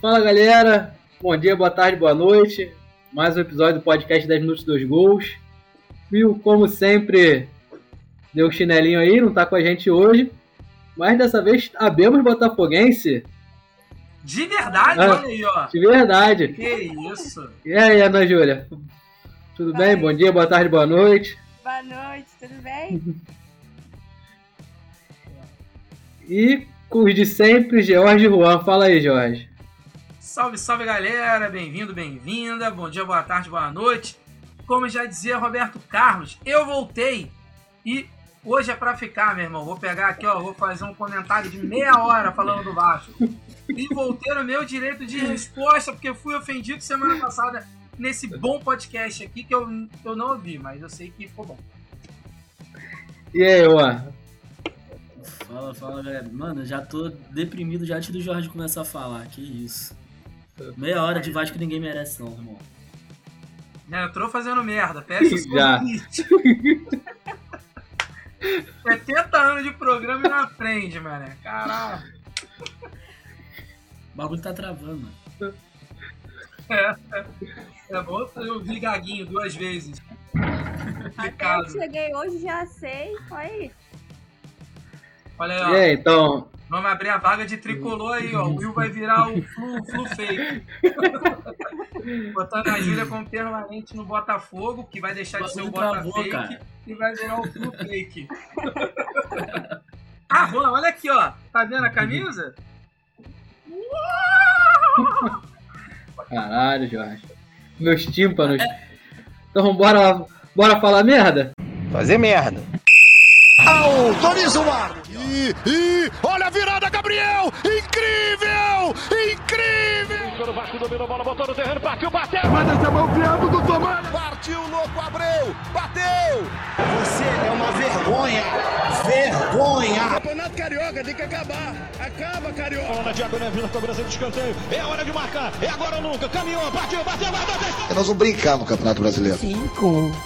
Fala galera, bom dia, boa tarde, boa noite. Mais um episódio do podcast 10 Minutos dos Gols. Viu, como sempre, deu um chinelinho aí, não tá com a gente hoje. Mas dessa vez abemos Botafoguense. De verdade, ah, olha aí, ó. De verdade. Que isso. E aí, Ana Júlia? Tudo bem? Bom dia, boa tarde, boa noite. Boa noite, tudo bem? e com os de sempre, Jorge Juan. Fala aí, Jorge. Salve, salve galera, bem-vindo, bem-vinda, bom dia, boa tarde, boa noite. Como já dizia Roberto Carlos, eu voltei e hoje é para ficar, meu irmão. Vou pegar aqui, ó, vou fazer um comentário de meia hora falando do Vasco. E voltei no meu direito de resposta, porque fui ofendido semana passada nesse bom podcast aqui que eu, eu não ouvi, mas eu sei que ficou bom. E aí, Juan? Fala, fala, galera. Mano, já tô deprimido já antes do Jorge começar a falar. Que isso. Meia hora de Vasco ninguém merece, não, irmão. Já entrou fazendo merda, peça Já. 70 anos de programa e não aprende, mano. Caralho. O bagulho tá travando, mano. É, é bom eu vi gaguinho duas vezes. Até eu cheguei hoje, já sei. Foi. Olha aí, ó. E aí, então, Vamos abrir a vaga de tricolor aí, ó. O Will vai virar o flu, flu fake. Botando a Júlia como permanente no Botafogo, que vai deixar de ser o Bota travou, fake cara. e vai virar o flu fake. ah, Juan, olha aqui, ó. Tá vendo a camisa? caralho, Jorge. Meus tímpanos. Então, bora, bora falar merda? Fazer merda. Autoriza o mar. E, e olha a virada, Gabriel! Incrível! Incrível! O Vasco dominou a bola, botou no terreno, partiu, bateu! Manda essa mão piando do Tomás! Partiu, louco, Abreu! Bateu! Você é uma vergonha! Vergonha! Campeonato Carioca tem que acabar! Acaba, Carioca! Na diagonal, vindo cobrança de escanteio. É hora de marcar, é agora ou nunca. Caminhou, partiu, bateu, bateu, bateu. Nós vamos brincar no Campeonato Brasileiro.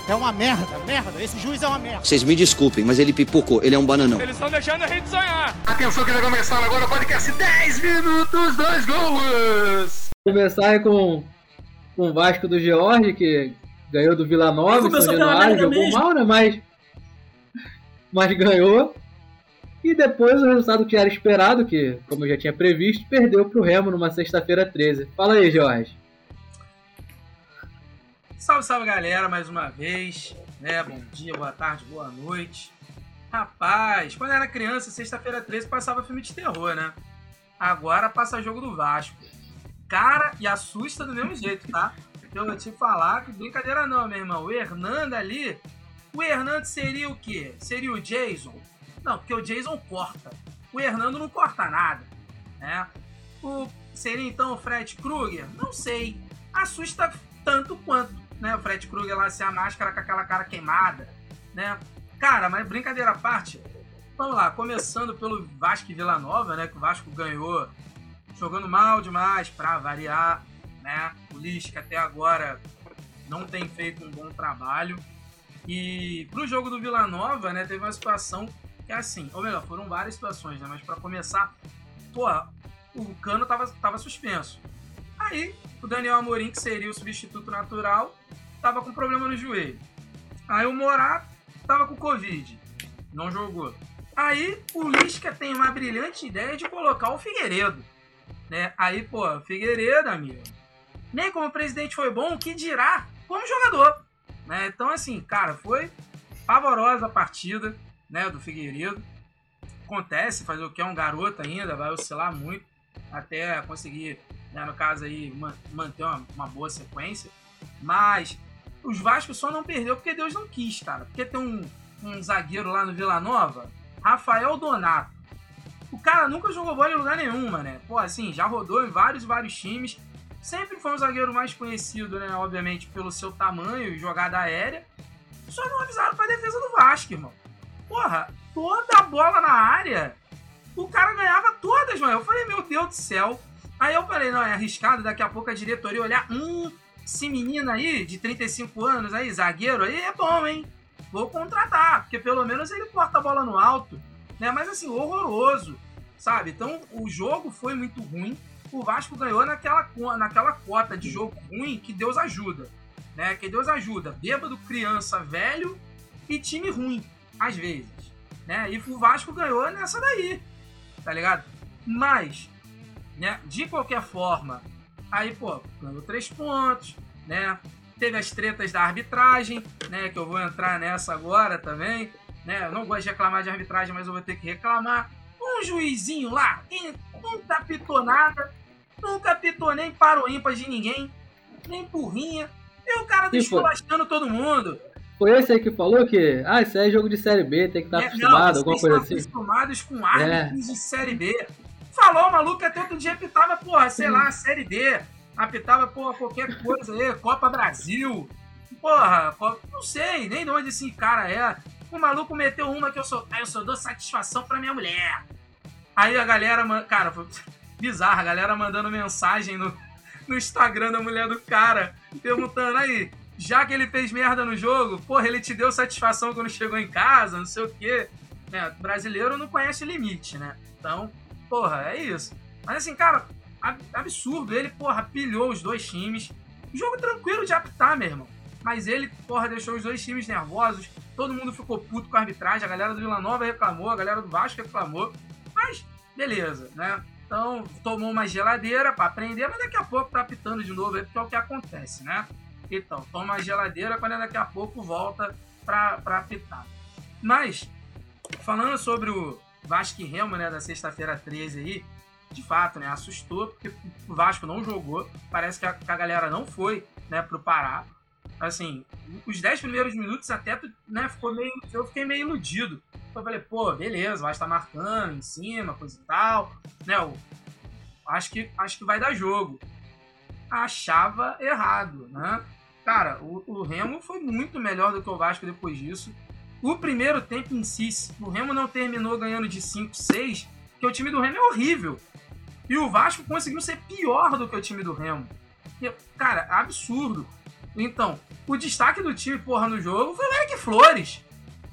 É uma merda, merda. Esse juiz é uma merda. Vocês me desculpem, mas ele pipocou, ele é um bananão. Eles estão deixando a gente sonhar. Atenção que vai começar agora o podcast 10 minutos, dois gols! Começar aí com, com o Vasco do George, que ganhou do Vila Nova, São Januário, jogou mesmo. mal, né? Mas, mas ganhou. E depois o resultado que era esperado, que, como eu já tinha previsto, perdeu pro Remo numa sexta-feira 13. Fala aí, Jorge. Salve, salve galera, mais uma vez. Né? Bom dia, boa tarde, boa noite. Rapaz, quando era criança, sexta-feira 13 passava filme de terror, né? Agora passa jogo do Vasco. Cara, e assusta do mesmo jeito, tá? Eu vou te falar que brincadeira não, meu irmão. O Hernando ali. O Hernando seria o quê? Seria o Jason? Não, porque o Jason corta. O Hernando não corta nada. Né? O, seria então o Fred Krueger? Não sei. Assusta tanto quanto. Né? O Fred Krueger lá sem a máscara com aquela cara queimada. Né? Cara, mas brincadeira à parte. Vamos lá, começando pelo Vasco e Vila Nova, né? Que o Vasco ganhou jogando mal demais para variar, né? O Lisca até agora não tem feito um bom trabalho. E pro jogo do Vila Nova, né, teve uma situação que é assim, ou melhor, foram várias situações, né? Mas para começar, pô, o Cano tava, tava suspenso. Aí, o Daniel Amorim, que seria o substituto natural, tava com problema no joelho. Aí o Morato tava com Covid, não jogou. Aí o Lisca tem uma brilhante ideia de colocar o Figueiredo. Né? Aí, pô, o Figueiredo, amigo, nem como presidente foi bom, o que dirá como jogador. Né? Então, assim, cara, foi pavorosa a partida né, do Figueiredo. Acontece, fazer o que é um garoto ainda, vai oscilar muito até conseguir, né, no caso aí, ma- manter uma, uma boa sequência. Mas os Vasco só não perdeu porque Deus não quis, cara. Porque tem um, um zagueiro lá no Vila Nova, Rafael Donato. O cara nunca jogou bola em lugar nenhum, né? Pô, assim, já rodou em vários vários times. Sempre foi um zagueiro mais conhecido, né? Obviamente, pelo seu tamanho e jogada aérea. Só não avisaram pra defesa do Vasco, irmão. Porra, toda a bola na área, o cara ganhava todas, mano. Eu falei, meu Deus do céu. Aí eu falei, não, é arriscado, daqui a pouco a diretoria olhar, hum, esse menino aí, de 35 anos aí, zagueiro aí, é bom, hein? Vou contratar, porque pelo menos ele corta a bola no alto, né? Mas assim, horroroso, sabe? Então o jogo foi muito ruim. O Vasco ganhou naquela, naquela cota de jogo ruim que Deus ajuda. Né? Que Deus ajuda. Bêbado, criança, velho e time ruim, às vezes. Né? E o Vasco ganhou nessa daí. Tá ligado? Mas, né, de qualquer forma, aí, pô, ganhou três pontos, né? Teve as tretas da arbitragem, né? Que eu vou entrar nessa agora também. Né? Eu não gosto de reclamar de arbitragem, mas eu vou ter que reclamar. Um juizinho lá, nunca apitou nada, nunca apitou nem para o ímpar de ninguém, nem porrinha. E o cara desculachando todo mundo. Foi esse aí que falou que, ah, isso aí é jogo de Série B, tem que estar é, acostumado, não, alguma coisa assim. acostumados com árbitros é. de Série B. Falou, o maluco até outro dia apitava, porra, sei lá, Série D. Apitava, porra, qualquer coisa aí, Copa Brasil. Porra, não sei, nem de onde esse cara é. O maluco meteu uma que eu sou, eu só dou satisfação pra minha mulher. Aí a galera, cara, foi bizarro, a galera mandando mensagem no, no Instagram da mulher do cara, perguntando aí, já que ele fez merda no jogo, porra, ele te deu satisfação quando chegou em casa, não sei o quê. É, brasileiro não conhece limite, né? Então, porra, é isso. Mas assim, cara, absurdo. Ele, porra, pilhou os dois times. Jogo tranquilo de apitar, meu irmão. Mas ele, porra, deixou os dois times nervosos. Todo mundo ficou puto com a arbitragem. A galera do Vila Nova reclamou, a galera do Vasco reclamou. Mas, beleza, né? Então, tomou uma geladeira para aprender, mas daqui a pouco tá apitando de novo, porque é o que acontece, né? Então, toma uma geladeira quando daqui a pouco volta pra apitar. Mas, falando sobre o Vasco e Remo, né, da sexta-feira 13 aí, de fato, né, assustou, porque o Vasco não jogou, parece que a, que a galera não foi, né, pro Pará. Assim, os 10 primeiros minutos até, né, ficou meio, eu fiquei meio iludido. Eu falei, pô, beleza, vai estar marcando em cima, coisa e tal. Né, eu, acho, que, acho que vai dar jogo. Achava errado, né? Cara, o, o Remo foi muito melhor do que o Vasco depois disso. O primeiro tempo em si, o Remo não terminou ganhando de 5, 6, porque o time do Remo é horrível. E o Vasco conseguiu ser pior do que o time do Remo. Cara, absurdo. Então, o destaque do time, porra, no jogo foi o Eric Flores.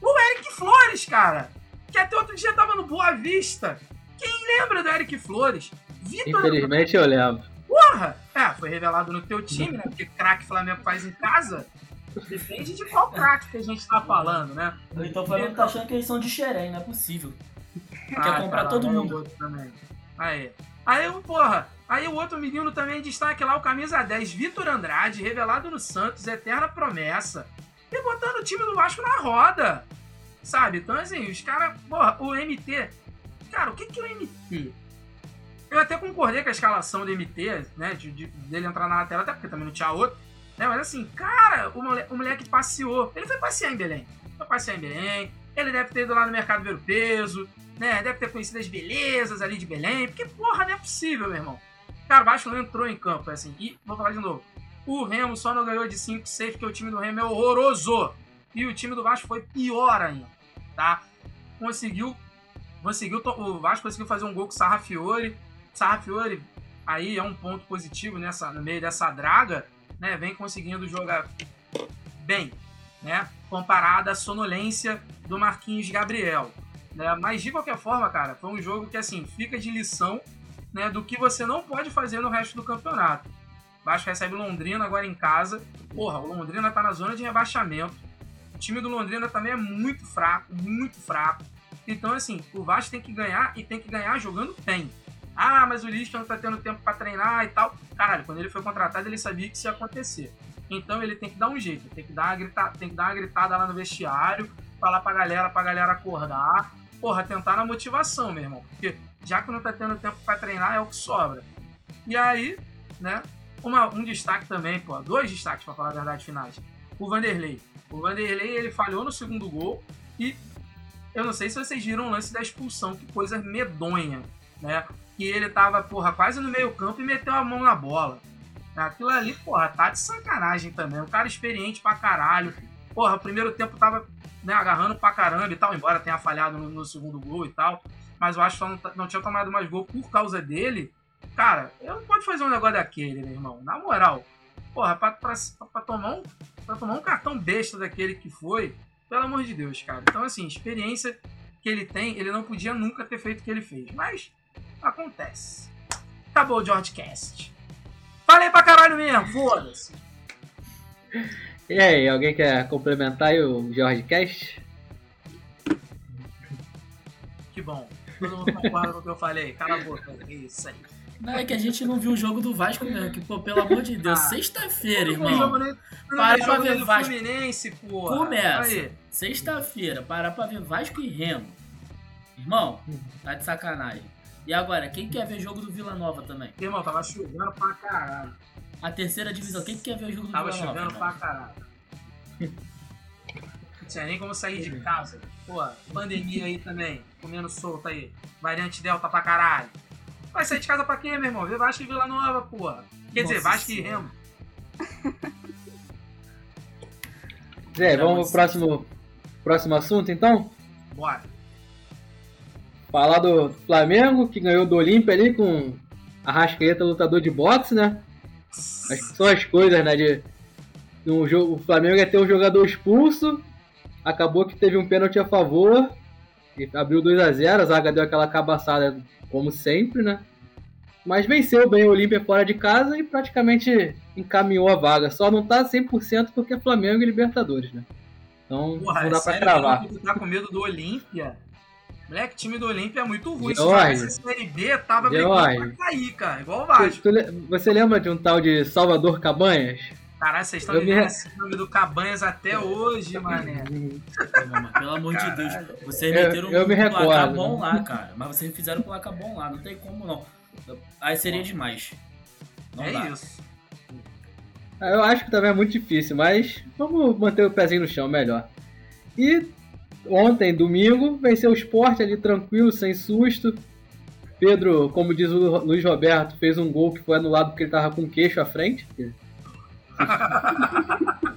O Eric Flores, cara. Que até outro dia tava no Boa Vista. Quem lembra do Eric Flores? Vitor Infelizmente eu lembro. Porra! É, foi revelado no teu time, né? Porque craque Flamengo faz em casa. Depende de qual craque que a gente tá falando, né? Então o Flamengo tá achando que eles são de xerém, não é possível. Ah, Quer comprar todo mundo. Também. Aí. Aí, porra, aí o outro menino também destaque lá, o camisa 10, Vitor Andrade, revelado no Santos, eterna promessa. E botando o time do Vasco na roda. Sabe? Então, assim, os caras. Porra, o MT. Cara, o que, que o MT? Eu até concordei com a escalação do MT, né? De, de, dele entrar na lateral, até porque também não tinha outro. Né, mas assim, cara, o, mole, o moleque passeou. Ele foi passear em Belém. Foi passear em Belém. Ele deve ter ido lá no mercado ver o peso, né? Deve ter conhecido as belezas ali de Belém. Porque, porra, não é possível, meu irmão. Cara, o Vasco não entrou em campo, assim. E, vou falar de novo. O Remo só não ganhou de 5 6 porque o time do Remo é horroroso. E o time do Vasco foi pior ainda, tá? Conseguiu. Conseguiu. O Vasco conseguiu fazer um gol com o Sarrafiore. Sarrafiore aí é um ponto positivo nessa, no meio dessa draga, né? Vem conseguindo jogar bem, né? Comparado à sonolência do Marquinhos Gabriel. Né? Mas de qualquer forma, cara, foi um jogo que assim fica de lição né, do que você não pode fazer no resto do campeonato. Vasco recebe Londrina agora em casa. Porra, o Londrina tá na zona de rebaixamento. O time do Londrina também é muito fraco, muito fraco. Então, assim, o Vasco tem que ganhar e tem que ganhar jogando bem. Ah, mas o Lisca não tá tendo tempo para treinar e tal. Caralho, quando ele foi contratado, ele sabia que isso ia acontecer. Então ele tem que dar um jeito, tem que dar uma gritada, tem que dar uma gritada lá no vestiário, falar pra galera, pra galera acordar. Porra, tentar na motivação, meu irmão. Porque já que não tá tendo tempo para treinar, é o que sobra. E aí, né? Uma, um destaque também, pô, dois destaques para falar a verdade finais. O Vanderlei. O Vanderlei ele falhou no segundo gol e eu não sei se vocês viram o lance da expulsão, que coisa medonha, né? Que ele tava, porra, quase no meio-campo e meteu a mão na bola. Aquilo ali, porra, tá de sacanagem também. Um cara experiente pra caralho. Porra, o primeiro tempo tava né, agarrando pra caramba e tal, embora tenha falhado no, no segundo gol e tal. Mas eu acho que não, não tinha tomado mais gol por causa dele. Cara, eu não pode fazer um negócio daquele, meu irmão. Na moral, porra, pra, pra, pra, tomar um, pra tomar um cartão besta daquele que foi, pelo amor de Deus, cara. Então, assim, experiência que ele tem, ele não podia nunca ter feito o que ele fez. Mas acontece. Acabou o George Cast. Falei pra caralho mesmo, foda-se. E aí, alguém quer complementar aí o George Cast? Que bom. Todo mundo concorda com o que eu falei. Cala a boca. Isso aí. Não, é que a gente não viu o jogo do Vasco mesmo, que, pô, pelo amor de Deus, Ah. sexta-feira, irmão. jogo não Para pra jogo ver Vasco. Fluminense, porra. Começa. Sexta-feira, parar pra ver Vasco e Remo. Irmão, tá de sacanagem. E agora, quem quer ver jogo do Vila Nova também? Irmão, tava chovendo pra caralho. A terceira divisão, quem quer ver o jogo do Tava Vila Nova? chovendo irmão? pra caralho. Não tinha nem como sair de casa. Pô, pandemia aí também. Comendo solto aí. Variante Delta pra caralho. Vai sair de casa pra quê, meu irmão? Ver Vasco e Vila Nova, porra. Quer dizer, Nossa Vasco e. Remo. Zé, vamos pro próximo, próximo assunto então? Bora. Falar do Flamengo, que ganhou do Olímpia ali com a Rascaeta lutador de boxe, né? Acho que são as coisas, né? De, um jogo, o Flamengo ia ter um jogador expulso, acabou que teve um pênalti a favor, e abriu 2 a 0 a zaga deu aquela cabaçada, como sempre, né? Mas venceu bem o Olímpia fora de casa e praticamente encaminhou a vaga. Só não tá 100% porque é Flamengo e Libertadores, né? Então Porra, não é dá pra sério cravar. tá com medo do Olímpia? Moleque, time do Olímpia é muito ruim. Se tivesse Série B, tava George. brigando pra cair, cara. Igual o Tu- Vasco. tu le- você lembra de um tal de Salvador Cabanhas? Caralho, vocês estão Eu me vivendo re- esse nome do Cabanhas até hoje, mané. Pelo amor de Deus. Vocês Eu- meteram eu me um recordo, bom né? lá, cara. Mas vocês fizeram um placar bom lá, não tem como não. Aí seria demais. Não é dá. isso. Ah, Eu acho que também é muito difícil, mas vamos manter o pezinho no chão melhor. E ontem, domingo, venceu o esporte ali tranquilo, sem susto. Pedro, como diz o Luiz Roberto, fez um gol que foi anulado porque ele tava com o queixo à frente.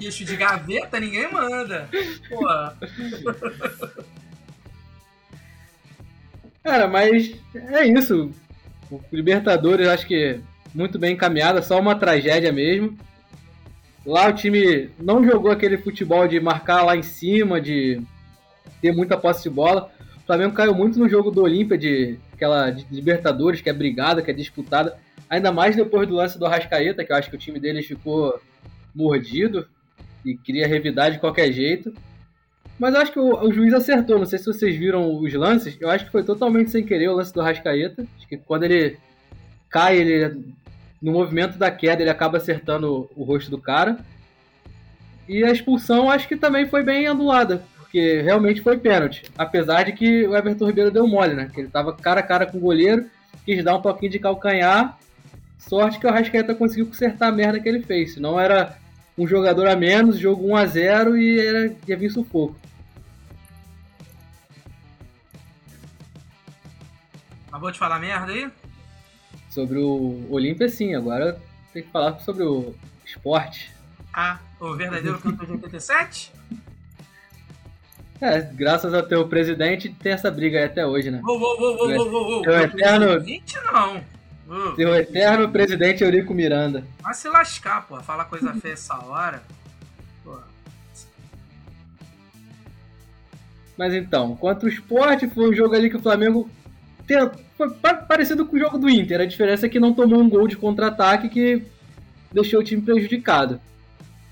Queixo de gaveta, ninguém manda. Porra. Cara, mas é isso. O Libertadores, acho que muito bem encaminhada, só uma tragédia mesmo. Lá o time não jogou aquele futebol de marcar lá em cima, de ter muita posse de bola. O Flamengo caiu muito no jogo do Olímpia, de aquela de Libertadores, que é brigada, que é disputada. Ainda mais depois do lance do Arrascaeta, que eu acho que o time deles ficou mordido e queria revidar de qualquer jeito. Mas eu acho que o, o juiz acertou. Não sei se vocês viram os lances. Eu acho que foi totalmente sem querer o lance do Rascaeta. Acho que quando ele cai, ele no movimento da queda, ele acaba acertando o, rosto do cara. E a expulsão acho que também foi bem anulada. Porque realmente foi pênalti. Apesar de que o Everton Ribeiro deu mole, né? Que ele tava cara a cara com o goleiro, quis dar um toquinho de calcanhar. Sorte que o Rascaeta conseguiu consertar a merda que ele fez. Senão era um jogador a menos, jogo 1 a 0 e era, ia vir sufoco. Vou te falar merda aí? Sobre o Olímpia, sim. Agora tem que falar sobre o esporte. Ah, o verdadeiro campeão de 87? É, graças ao teu presidente, tem essa briga aí até hoje, né? Vou, vou, vou, vou, vou, vou, vou. Teu eterno, 20 não. Teu eterno presidente Eurico Miranda. Vai se lascar, pô. Falar coisa feia essa hora. Pô. Mas então, contra o esporte, foi um jogo ali que o Flamengo parecido com o jogo do Inter. A diferença é que não tomou um gol de contra-ataque que deixou o time prejudicado.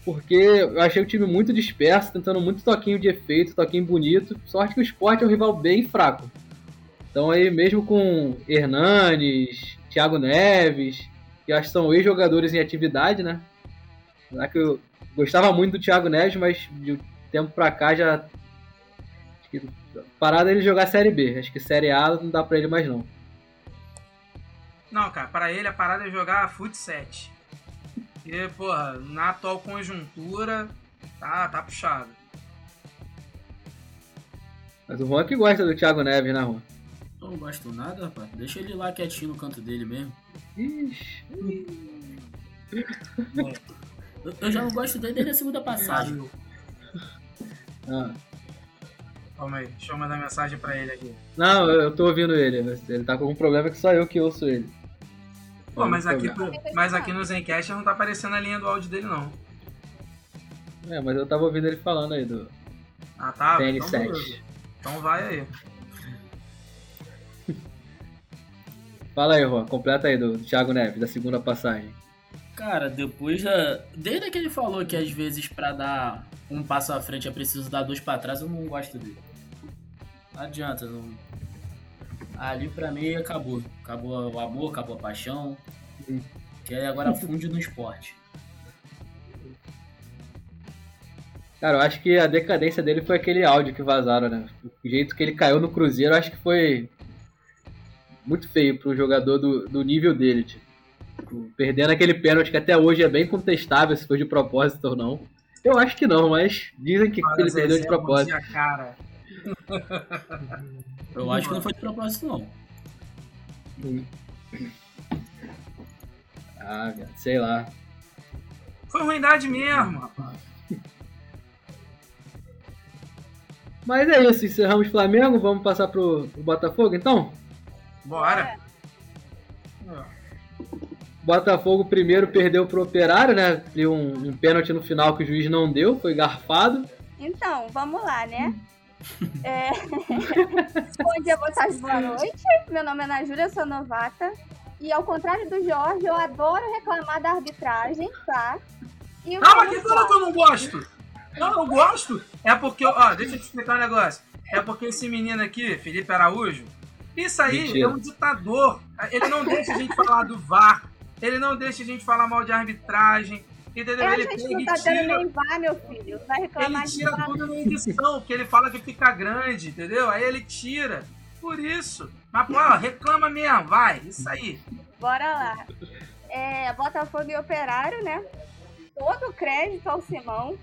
Porque eu achei o time muito disperso, tentando muito toquinho de efeito, toquinho bonito. Sorte que o esporte é um rival bem fraco. Então aí, mesmo com Hernanes, Thiago Neves, que acho que são ex-jogadores em atividade, né? Apesar que eu gostava muito do Thiago Neves, mas de um tempo pra cá já. Parada ele jogar Série B. Acho que Série A não dá pra ele mais não. Não, cara, para ele a parada é jogar fut 7. E, porra, na atual conjuntura, tá, tá puxado. Mas o Juan que gosta do Thiago Neves, né, Juan? Eu não gosto nada, rapaz. Deixa ele lá quietinho no canto dele mesmo. Ixi. Eu, eu já não gosto dele desde a segunda passagem. Ah. Calma aí, deixa eu mandar mensagem pra ele aqui. Não, eu, tô ouvindo ele. mas Ele tá com algum problema que só eu que ouço ele. Pô, mas aqui, mas aqui no Zencast não tá aparecendo a linha do áudio dele, não. É, mas eu tava ouvindo ele falando aí do Ah, tá? Então, TN7. beleza. então vai aí. Fala aí, Juan, completa aí do Thiago Neves, da segunda passagem. Cara, depois da. Desde que ele falou que às vezes pra dar um passo à frente é preciso dar dois pra trás, eu não gosto dele. Não adianta, não. Ali pra mim acabou. Acabou o amor, acabou a paixão. Que aí agora funde no esporte. Cara, eu acho que a decadência dele foi aquele áudio que vazaram, né? O jeito que ele caiu no Cruzeiro, eu acho que foi muito feio para um jogador do, do nível dele, tipo. Perdendo aquele pênalti que até hoje é bem contestável se foi de propósito ou não. Eu acho que não, mas dizem que ele perdeu de propósito. Cara. Eu acho que não foi de propósito, não. Ah, sei lá. Foi ruindade mesmo, rapaz. Mas é isso, encerramos Flamengo, vamos passar pro, pro Botafogo então? Bora! Botafogo primeiro perdeu pro Operário, né? Deu um, um pênalti no final que o juiz não deu, foi garfado. Então, vamos lá, né? É... Bom dia, boa tarde, boa noite. Meu nome é Ana Júlia, sou novata. E ao contrário do Jorge, eu adoro reclamar da arbitragem, tá? E Calma, que fala que eu não gosto! Não, eu gosto. É porque, ó, deixa eu te explicar um negócio. É porque esse menino aqui, Felipe Araújo, isso aí Mentira. é um ditador. Ele não deixa a gente falar do VAR. Ele não deixa a gente falar mal de arbitragem. Entendeu? É, ele a gente não tá tira, nem VAR, meu filho. Vai reclamar Ele tira tudo na edição, porque ele fala que fica grande, entendeu? Aí ele tira. Por isso. Mas, pô, reclama mesmo, vai. Isso aí. Bora lá. É, Botafogo e Operário, né? Todo crédito ao Simão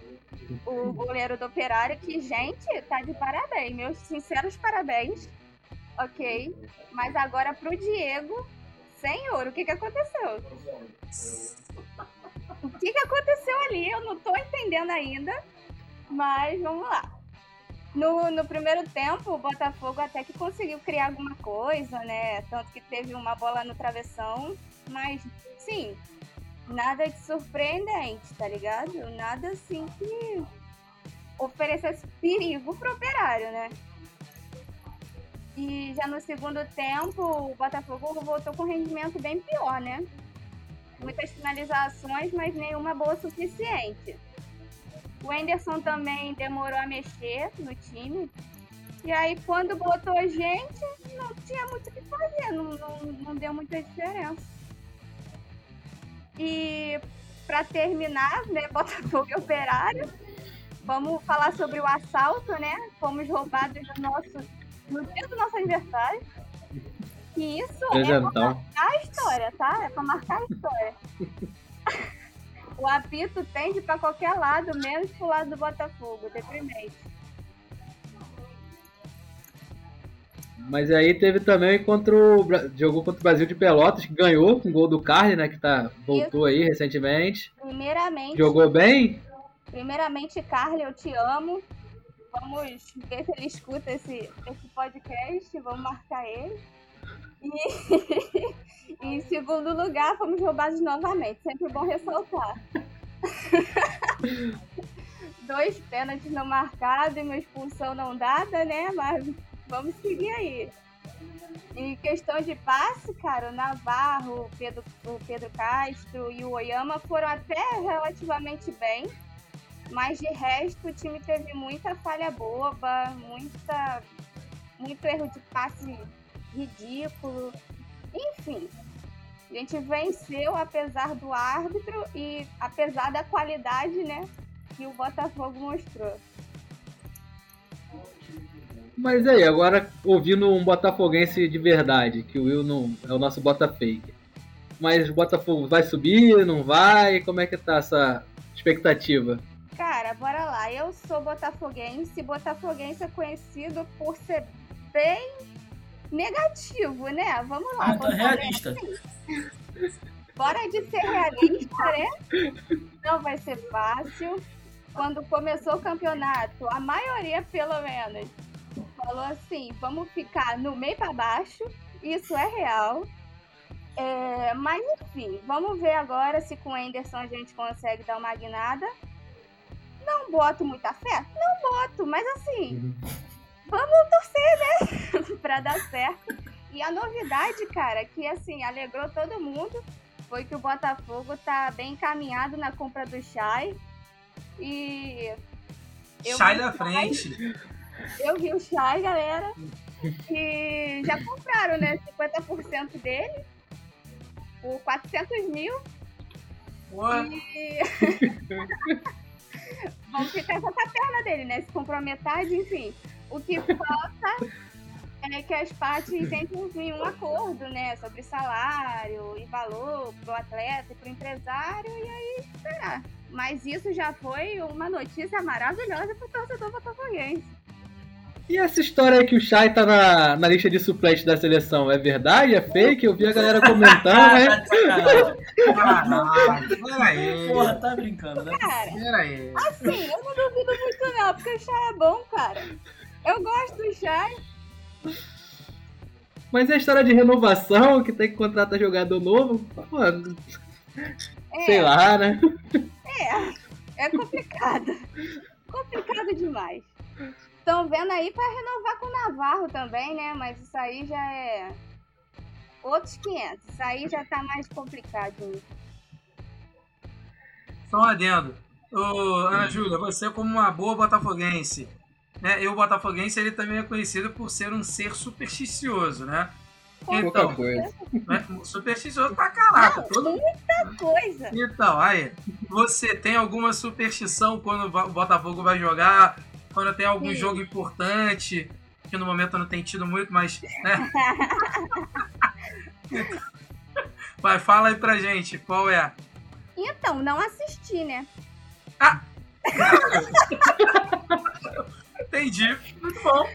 o goleiro do Operário, que, gente, tá de parabéns. Meus sinceros parabéns. Ok. Mas agora pro Diego. Senhor, o que que aconteceu? O que que aconteceu ali? Eu não tô entendendo ainda. Mas vamos lá. No, no primeiro tempo, o Botafogo até que conseguiu criar alguma coisa, né? Tanto que teve uma bola no travessão. Mas, sim, nada de surpreendente, tá ligado? Nada assim que oferecesse perigo pro operário, né? E já no segundo tempo, o Botafogo voltou com um rendimento bem pior, né? Muitas finalizações, mas nenhuma boa o suficiente. O Enderson também demorou a mexer no time. E aí, quando botou gente, não tinha muito o que fazer, não, não, não deu muita diferença. E para terminar, né, Botafogo e Operário, vamos falar sobre o assalto, né? Fomos roubados no nosso no dia do nosso aniversário. E isso Presentão. é pra marcar a história, tá? É pra marcar a história. o apito tende para qualquer lado, menos pro lado do Botafogo, deprimente. Mas aí teve também contra o. Jogou contra o Brasil de Pelotas, que ganhou com o gol do Carly, né? Que tá, voltou aí recentemente. Primeiramente. Jogou bem? Primeiramente, Carly, eu te amo. Vamos ver se ele escuta esse, esse podcast. Vamos marcar ele. E em segundo lugar, fomos roubados novamente. Sempre bom ressaltar. Dois pênaltis não marcados e uma expulsão não dada, né? Mas vamos seguir aí. Em questão de passe, cara, o Navarro, o Pedro, o Pedro Castro e o Oyama foram até relativamente bem. Mas de resto, o time teve muita falha boba, muita, muito erro de passe ridículo. Enfim, a gente venceu apesar do árbitro e apesar da qualidade né, que o Botafogo mostrou. Mas aí, agora ouvindo um botafoguense de verdade, que o Will não é o nosso Botafake. Mas o Botafogo vai subir, não vai? Como é que tá essa expectativa? Cara, bora lá. Eu sou botafoguense. Botafoguense é conhecido por ser bem negativo, né? Vamos lá. Ah, tá realista. Bora de ser realista, né? Não vai ser fácil. Quando começou o campeonato, a maioria, pelo menos, falou assim: vamos ficar no meio para baixo. Isso é real. É, mas enfim, vamos ver agora se com o Anderson a gente consegue dar uma guinada. Não boto muita fé? Não boto, mas assim, vamos torcer, né? para dar certo. E a novidade, cara, que assim, alegrou todo mundo, foi que o Botafogo tá bem encaminhado na compra do Chay. E. vi da frente. Eu vi o Chay, galera. E já compraram, né? 50% dele. Por 400 mil. Pô, E. Vamos ficar com essa perna dele, né? Se comprou metade, enfim. O que falta é que as partes entrem em um acordo, né? Sobre salário e valor pro atleta e pro empresário, e aí esperar. Mas isso já foi uma notícia maravilhosa pro torcedor botafoguense. E essa história aí que o Chay tá na, na lista de suplentes da seleção, é verdade? É fake? Eu vi a galera comentando, Ah, né? tá sacanagem. caralho. Peraí. Porra, tá brincando, né? Cara, Peraí. assim, eu não duvido muito não, porque o Chay é bom, cara. Eu gosto do Chay. Mas é a história de renovação, que tem que contratar jogador novo, pô, É, sei lá, né? É complicado. complicado demais. Estão vendo aí pra renovar com o Navarro também, né? Mas isso aí já é outros 500. Isso aí já tá mais complicadinho. Só um adendo. Ô, Ana Júlia, você como uma boa botafoguense, né? E o botafoguense ele também é conhecido por ser um ser supersticioso, né? Pouca Então, coisa. né? supersticioso pra caraca. Todo... Muita coisa. Então, aí, você tem alguma superstição quando o Botafogo vai jogar? Quando tem algum Sim. jogo importante? Que no momento não tem tido muito, mas. Né? Vai, fala aí pra gente, qual é? Então, não assisti, né? Entendi. Muito bom.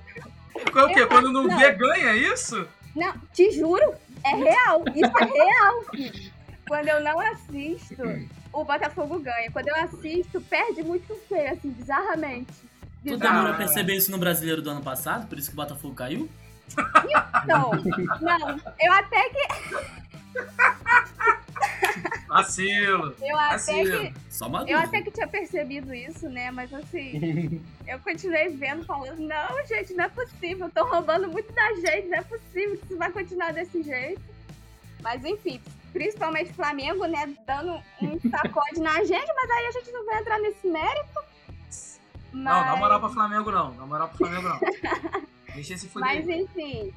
Qual é o quê? Quando não Não. vê, ganha é isso? Não, te juro, é real. Isso é real, filho. Quando eu não assisto, o Botafogo ganha. Quando eu assisto, perde muito feio, assim, bizarramente. Tu demorou a perceber isso no brasileiro do ano passado, por isso que o Botafogo caiu? Então, não, eu até que. Vacilo. Eu até Vacilo. que. Só uma Eu até que tinha percebido isso, né? Mas assim, eu continuei vendo, falando, não, gente, não é possível, estão roubando muito da gente, não é possível que isso vai continuar desse jeito. Mas enfim, principalmente o Flamengo, né, dando um sacode na gente, mas aí a gente não vai entrar nesse mérito. Mas, Não, dá moral pro Flamengo não. Dá moral pro Flamengo não. Deixa fuder. mas enfim,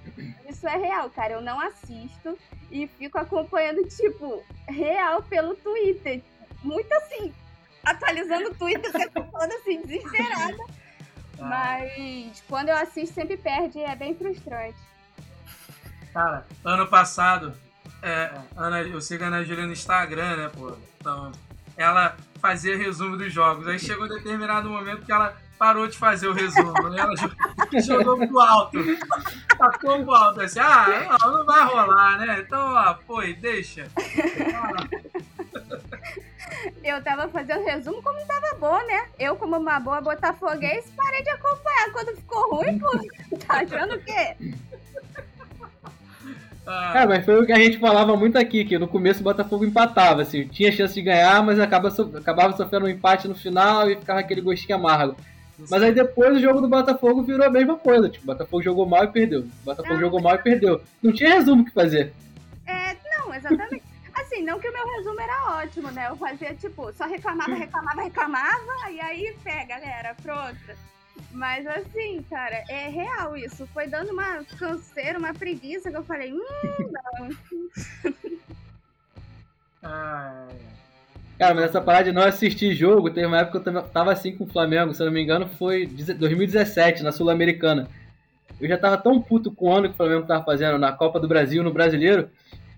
isso é real, cara. Eu não assisto e fico acompanhando, tipo, real pelo Twitter. Muito assim, atualizando o Twitter, toda assim, desesperada. Ah, Mas quando eu assisto, sempre perde e é bem frustrante. Cara, ano passado, é, Ana, eu sigo a Ana Júlia no Instagram, né, pô? Então, ela fazia resumo dos jogos. Aí chegou um determinado momento que ela parou de fazer o resumo. né? Ela jo- jogou pro alto. Tacou pro alto. Assim, ah, não, não vai rolar, né? Então, ó, foi, deixa. Eu tava fazendo resumo como tava bom, né? Eu, como uma boa botafoguense, parei de acompanhar. Quando ficou ruim, pô, tá achando o quê? Ah, É, mas foi o que a gente falava muito aqui, que no começo o Botafogo empatava, assim, tinha chance de ganhar, mas acaba so- acabava sofrendo um empate no final e ficava aquele gostinho amargo. Mas aí depois o jogo do Botafogo virou a mesma coisa, tipo, o Botafogo jogou mal e perdeu. O Botafogo Ah, jogou mal e perdeu. Não tinha resumo o que fazer. É, não, exatamente. Assim, não que o meu resumo era ótimo, né? Eu fazia, tipo, só reclamava, reclamava, reclamava, e aí pega, galera, pronto. Mas assim, cara, é real isso. Foi dando uma canseira, uma preguiça que eu falei, hum, não. ah, Cara, mas essa parada de não assistir jogo, teve uma época que eu tava- tava assim com o Flamengo, se eu não me engano, foi 2017, na Sul-Americana. Eu já tava tão puto com o ano que o Flamengo tava fazendo na Copa do Brasil, no Brasileiro,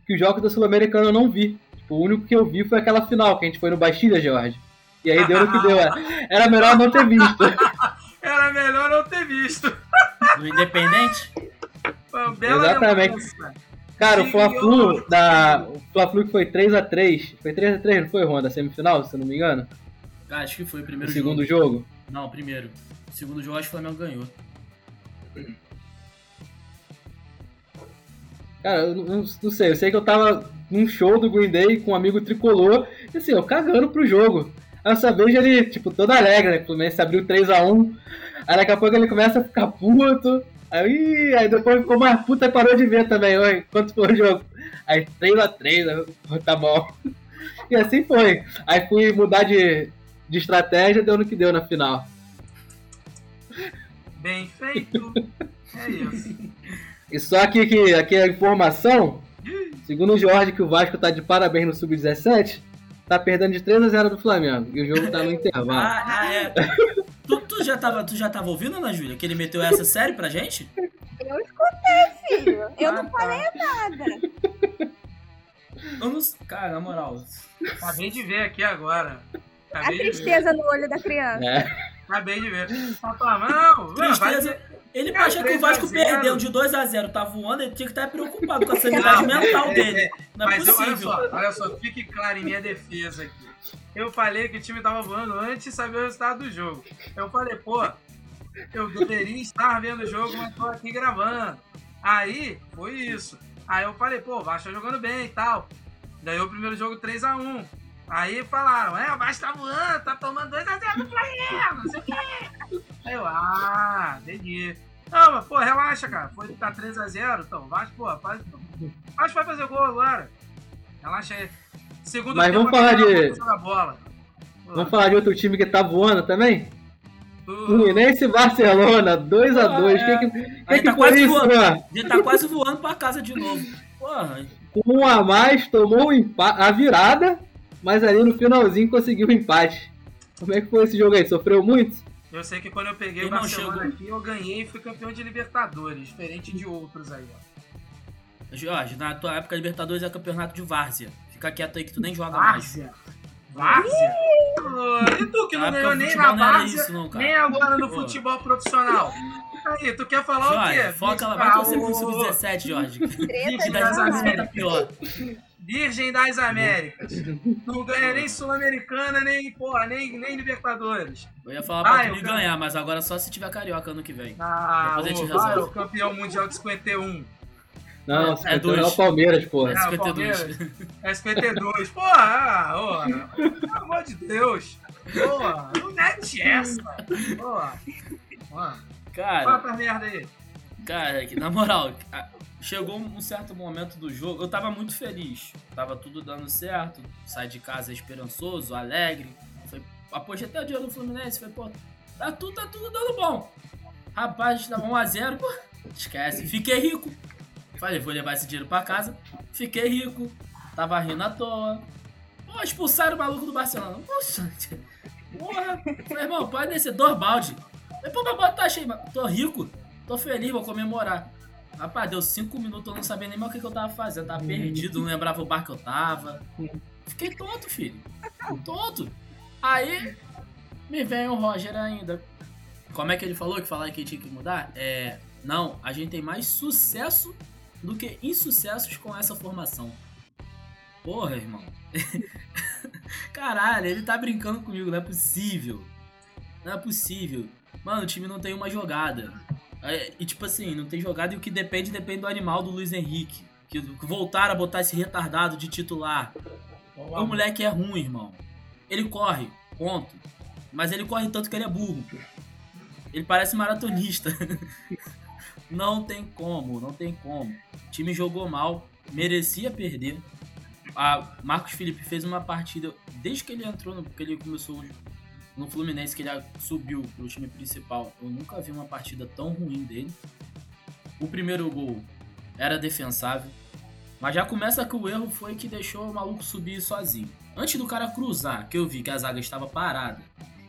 que os jogos da Sul-Americana eu não vi. Tipo, o único que eu vi foi aquela final, que a gente foi no Bastilha, Jorge. E aí deu no que deu. é. Era melhor não ter visto. Era melhor não ter visto. Do Independente? Foi uma bela Exatamente. lembrança. Cara, o Fla-Flu da. O Fla-Flu que foi 3x3. Foi 3x3, não foi, Ron, da semifinal, se eu não me engano? Ah, acho que foi o O primeiro segundo jogo. jogo. Não, primeiro. O segundo jogo acho que o Flamengo ganhou. Cara, eu não, não sei, eu sei que eu tava num show do Green Day com um amigo tricolor, e assim, eu cagando pro jogo. Aí eu só vejo ele, tipo, todo alegre, né? O Fluminense abriu 3x1. Aí daqui a pouco ele começa a ficar puto. Aí Aí, depois ficou mais puta e parou de ver também. Oi, quanto foi o jogo? Aí 3x3, tá bom. E assim foi. Aí fui mudar de, de estratégia, deu no que deu na final. Bem feito. É isso. E só aqui que aqui a informação, segundo o Jorge, que o Vasco tá de parabéns no Sub-17, tá perdendo de 3 a 0 do Flamengo. E o jogo tá no intervalo. Ah, ah, é. Tu, tu já tava, tu já tava ouvindo, Ana Júlia, que ele meteu essa série pra gente? Eu escutei, filho. Eu Ah, não tá. falei nada. Eu não... Cara, na moral. Acabei de ver aqui agora. A Acabei ver. tristeza no olho da criança. É. Acabei de ver. Papai, não, não, vai Tristeza. Ele Cara, acha que o 3 a Vasco 0. perdeu de 2x0, tá voando, ele tinha que estar preocupado com a sanidade mental é, dele. Não é Mas eu- olha possível. só, olha só, fique claro em minha defesa aqui. Eu falei que o time tava voando antes de saber o resultado do jogo. Eu falei, pô, eu deveria estar vendo o jogo, mas tô aqui gravando. Aí, foi isso. Aí eu falei, pô, o Vasco tá jogando bem e tal. Ganhou o primeiro jogo 3x1. Aí falaram, é, o Vasco tá voando, tá tomando 2x0 do Flamengo, não sei o quê. Aí eu, ah, entendi. Não, mas, pô, relaxa, cara. Foi tá 3x0, então, o Vasco, pô, faz, o Vasco vai fazer gol agora. Relaxa aí. Segundo Mas tempo, vamos falar a de-. Vamos falar de outro time que tá voando também? Fluminense e Barcelona, 2x2. Ah, é. Quem que, Aí quem que tá foi quase isso, voando. mano? Ele tá quase voando pra casa de novo. Porra, um a mais, tomou o empa- a virada, mas ali no finalzinho conseguiu o empate. Como é que foi esse jogo aí? Sofreu muito? Eu sei que quando eu peguei o Barcelona chegou. aqui, eu ganhei e fui campeão de Libertadores, diferente de outros aí, ó. Jorge, na tua época, Libertadores é campeonato de Várzea. Fica quieto aí que tu nem joga mais. Várzea. Várzea? E tu que Na não ganhou o nem na Várzea, isso, não, nem agora no Pô. futebol profissional. Aí, tu quer falar o Jorge, quê? foca lá, vai torcer pro ô, Sub-17, Jorge. Treta Que das tá pior. Virgem das Américas. Não ganha nem Sul-Americana, nem, porra, nem, nem Libertadores. Eu ia falar pra Vai, tu me eu quero- ganhar, mas agora só se tiver carioca ano que vem. Ah, o, vai, o campeão mundial de 51. Não, É, é, é é o Palmeiras, porra. É Ah, o 52. Palmeiras. É 52. Porra, ah, porra, pelo amor de Deus. Porra, não mete essa. Porra. Mano, Cara, fala pra merda aí. Cara, que, na moral, chegou um certo momento do jogo, eu tava muito feliz. Tava tudo dando certo, saí de casa esperançoso, alegre. Foi, até o dia no Fluminense, falei, pô, tá tudo, tá tudo dando bom. Rapaz, tava 1x0, pô, esquece. Fiquei rico. Falei, vou levar esse dinheiro pra casa. Fiquei rico, tava rindo à toa. Pô, expulsaram o maluco do Barcelona. Poxa, porra. Falei, irmão, pode descer dois balde. Pô, mas bota cheio, tô rico. Tô feliz, vou comemorar. Rapaz, deu cinco minutos, eu não sabia nem mais o que, que eu tava fazendo. Tava perdido, não lembrava o bar que eu tava. Fiquei tonto, filho. Tonto. Aí, me vem o Roger ainda. Como é que ele falou que falar que tinha que mudar? É. Não, a gente tem mais sucesso do que insucessos com essa formação. Porra, irmão. Caralho, ele tá brincando comigo, não é possível. Não é possível. Mano, o time não tem uma jogada. É, e tipo assim, não tem jogada e o que depende, depende do animal do Luiz Henrique. Que voltaram a botar esse retardado de titular. O moleque é ruim, irmão. Ele corre, ponto. Mas ele corre tanto que ele é burro. Ele parece maratonista. não tem como, não tem como. O time jogou mal, merecia perder. A Marcos Felipe fez uma partida desde que ele entrou, no, que ele começou no Fluminense, que ele subiu pro time principal. Eu nunca vi uma partida tão ruim dele. O primeiro gol era defensável. Mas já começa que o erro foi que deixou o maluco subir sozinho. Antes do cara cruzar, que eu vi que a zaga estava parada,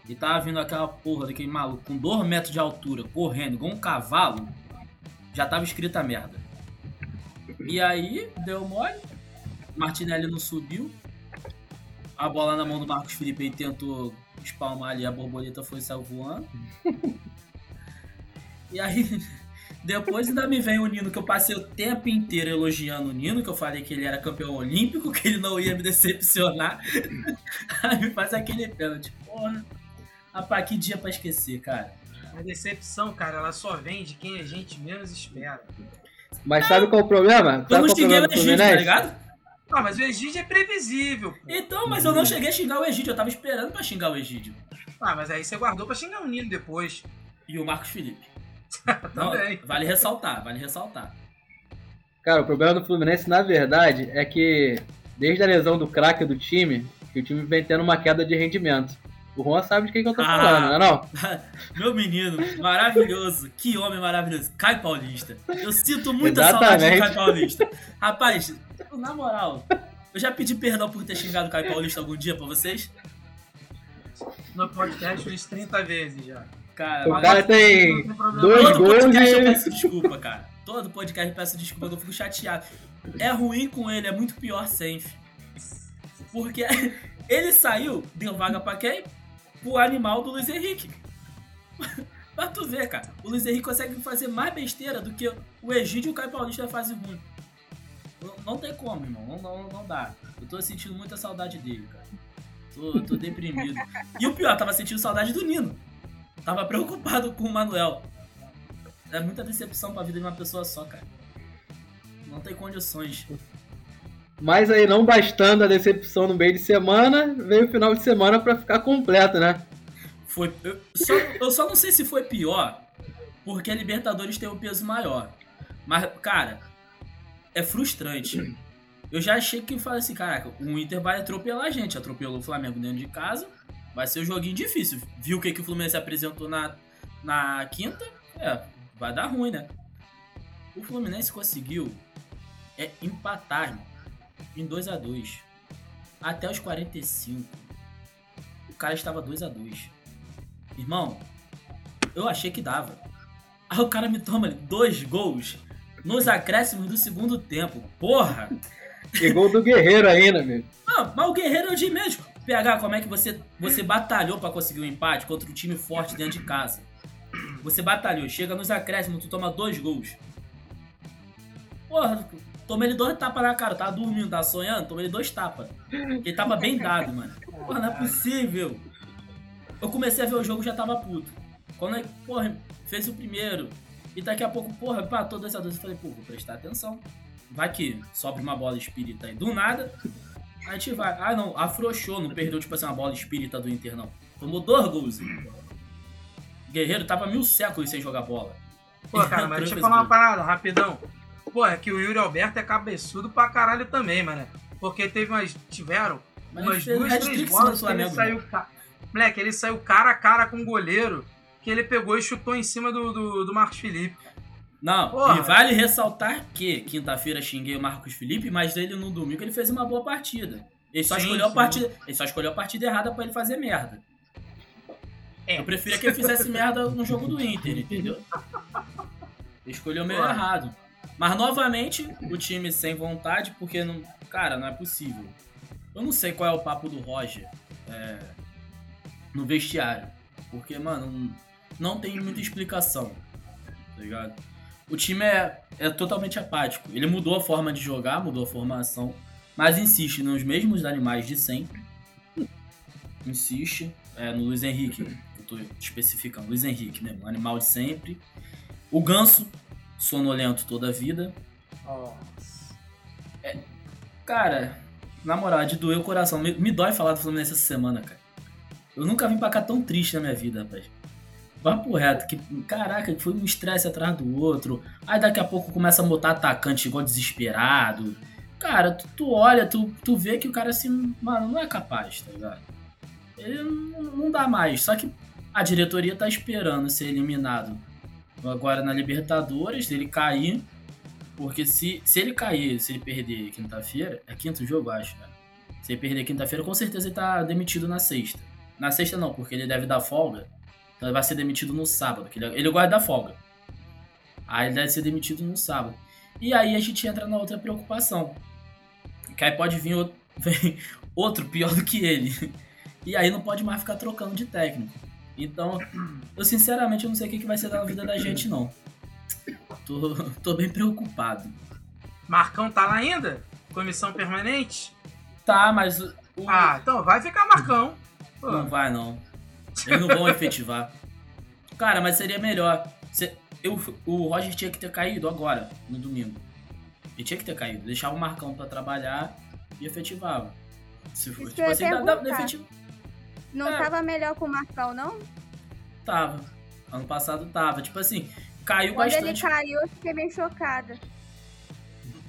e tava vindo aquela porra daquele maluco com 2 metros de altura, correndo igual um cavalo, já tava escrita merda. E aí, deu mole, Martinelli não subiu, a bola na mão do Marcos Felipe e tentou espalmar ali, a borboleta foi saiu voando. E aí, depois ainda me vem o Nino, que eu passei o tempo inteiro elogiando o Nino, que eu falei que ele era campeão olímpico, que ele não ia me decepcionar. Aí me faz aquele pênalti. Porra. Rapaz, que dia pra esquecer, cara. A decepção, cara, ela só vem de quem a gente menos espera. Mas sabe qual é o problema? Eu Sabe não qual é o xinguei Egídio, tá ligado? Ah, mas o Egídio é previsível. pô. Então, mas eu não cheguei a xingar o Egídio, eu tava esperando pra xingar o Egídio. Ah, mas aí você guardou pra xingar o Nino depois. E o Marcos Felipe. Não, Também. vale ressaltar, vale ressaltar. Cara, o problema do Fluminense, na verdade, é que desde a lesão do craque do time, que o time vem tendo uma queda de rendimento. O Juan sabe de quem que eu tô Ah. falando, né não? Meu menino, maravilhoso. Que homem maravilhoso. Caio Paulista. Eu sinto muita Exatamente. saudade do Caio Paulista. Rapaz, na moral, eu já pedi perdão por ter xingado o Caio Paulista algum dia pra vocês. No podcast fiz 30 vezes já. Cara, O cara tem Não tem problema. dois Todo gols podcast eu peço desculpa, cara. Todo podcast eu peço desculpa, que eu fico chateado. É ruim com ele, é muito pior sem. Porque ele saiu, deu vaga pra quem? Pro animal do Luiz Henrique. pra tu ver, cara. O Luiz Henrique consegue fazer mais besteira do que o Egídio e o Caio Paulista fazem ruim. Não, não tem como, irmão. Não, não, não dá. Eu tô sentindo muita saudade dele, cara. Tô, tô deprimido. E o pior, tava sentindo saudade do Nino. Tava preocupado com o Manuel. É muita decepção pra vida de uma pessoa só, cara. Não tem condições. Mas aí, não bastando a decepção no meio de semana, veio o final de semana pra ficar completo, né? Foi. Eu só, eu só não sei se foi pior, porque a Libertadores tem um peso maior. Mas, cara, é frustrante. Eu já achei que falei assim, caraca, o Inter vai atropelar a gente. Atropelou o Flamengo dentro de casa. Vai ser um joguinho difícil. Viu o que, que o Fluminense apresentou na, na quinta? É, vai dar ruim, né? O Fluminense conseguiu é, empatar, em 2 a 2 Até os 45. O cara estava 2 a 2 Irmão, eu achei que dava. Aí o cara me toma dois gols nos acréscimos do segundo tempo. Porra! E gol do Guerreiro ainda, meu. Não, mas o Guerreiro é o de mesmo. PH, como é que você, você batalhou pra conseguir um empate contra um time forte dentro de casa? Você batalhou, chega nos acréscimos, tu toma dois gols. Porra, tomei ele dois tapas na cara, tava dormindo, tava sonhando, tomei ele dois tapas. Ele tava bem dado, mano. Porra, não é possível. Eu comecei a ver o jogo já tava puto. Quando ele, porra, fez o primeiro. E daqui a pouco, porra, empatou 2x2. Eu falei, pô, vou prestar atenção. Vai que sobra uma bola espírita aí do nada. A gente vai. Ah, não, afrouxou, não perdeu, tipo assim, uma bola espírita do Inter, não. Tomou dois gols. Guerreiro tava mil séculos sem jogar bola. Pô, cara, mas deixa eu falar uma parada, rapidão. Pô, é que o Yuri Alberto é cabeçudo pra caralho também, mano. Porque teve umas. Tiveram Mas umas duas, três bolas que ele Flamengo, saiu. Moleque, ele saiu cara a cara com o goleiro. Que ele pegou e chutou em cima do, do, do Marcos Felipe. Não, Porra. e vale ressaltar que quinta-feira xinguei o Marcos Felipe, mas ele no domingo ele fez uma boa partida. Ele só, Sim, escolheu, a partida, ele só escolheu a partida errada pra ele fazer merda. É. Eu preferia que ele fizesse merda no jogo do Inter, entendeu? Ele escolheu meio Porra. errado. Mas novamente, o time sem vontade, porque não. Cara, não é possível. Eu não sei qual é o papo do Roger é, no vestiário. Porque, mano, não- tem muita explicação. Tá ligado? O time é, é totalmente apático. Ele mudou a forma de jogar, mudou a formação, mas insiste nos mesmos animais de sempre. Insiste é, no Luiz Henrique, eu tô especificando, Luiz Henrique mesmo, um animal de sempre. O Ganso, sonolento toda a vida. Cara, na moral, é de doer o coração. Me, me dói falar do Fluminense essa semana, cara. Eu nunca vim pra cá tão triste na minha vida, rapaz. Papo reto, que caraca, foi um estresse atrás do outro. Aí daqui a pouco começa a botar atacante igual desesperado. Cara, tu, tu olha, tu, tu vê que o cara assim, mano, não é capaz, tá ligado? Ele não, não dá mais. Só que a diretoria tá esperando ser eliminado agora na Libertadores, ele cair. Porque se, se ele cair, se ele perder quinta-feira, é quinto jogo, acho, né? Se ele perder quinta-feira, com certeza ele tá demitido na sexta. Na sexta não, porque ele deve dar folga. Então ele vai ser demitido no sábado. Que ele, ele gosta da folga. Aí ele deve ser demitido no sábado. E aí a gente entra na outra preocupação. Que aí pode vir outro, outro pior do que ele. E aí não pode mais ficar trocando de técnico. Então, eu sinceramente eu não sei o que vai ser da vida da gente, não. Tô, tô bem preocupado. Marcão tá lá ainda? Comissão permanente? Tá, mas o, o- Ah, então vai ficar Marcão. Pô, não vai não. Eles não vão efetivar. Cara, mas seria melhor. Eu, o Roger tinha que ter caído agora, no domingo. Ele tinha que ter caído. Deixava o Marcão pra trabalhar e efetivava. Se for, tipo ia assim, dá, dá, Não É. tava melhor com o Marcão, não? Tava. Ano passado tava. Tipo assim, caiu Quando bastante. ele caiu, eu fiquei meio chocada.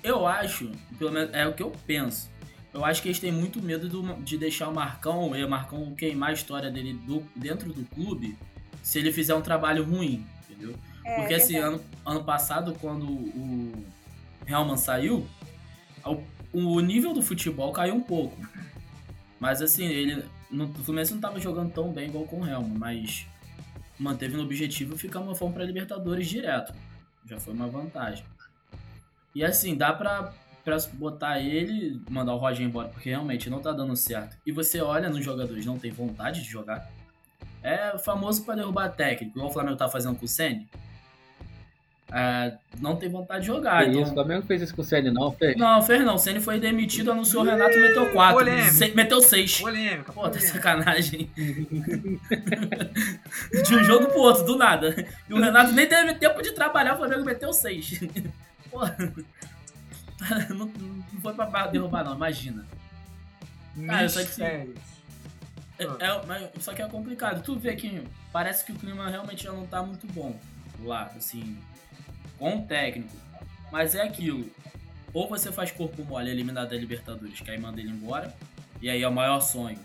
Eu acho, pelo menos é o que eu penso. Eu acho que eles têm muito medo do- de deixar o Marcão e o Marcão queimar a história dele do- dentro do clube se ele fizer um trabalho ruim, entendeu? É, Porque assim, verdade. ano, ano passado, quando o Helman saiu, o, o nível do futebol caiu um pouco. Mas assim, ele. No, o Fluminense não tava jogando tão bem igual com o Helman, mas manteve no objetivo e ficamos fomos pra Libertadores direto. Já foi uma vantagem. E assim, dá pra, pra botar ele, mandar o Roger embora, porque realmente não tá dando certo. E você olha nos jogadores, não tem vontade de jogar. É famoso pra derrubar técnico, igual o Flamengo tá fazendo com o Senni. É, não tem vontade de jogar. Que então... isso, o Flamengo fez isso com o Ceni, não, fez? Não, fez não. O Senni foi demitido, anunciou o Renato, meteu 4. polêmica. Meteu 6. Polêmica, Pô, tá sacanagem. de um jogo pro outro, do nada. E o Renato nem teve tempo de trabalhar, o Flamengo meteu 6. Pô. Não, não foi pra derrubar, não, imagina. Ah, eu sei que sim. Mistérios. É, é, mas só que é complicado. Tu vê que parece que o clima realmente já não tá muito bom lá, assim, com o técnico. Mas é aquilo. Ou você faz corpo mole eliminado da Libertadores, que aí manda ele embora. E aí é o maior sonho.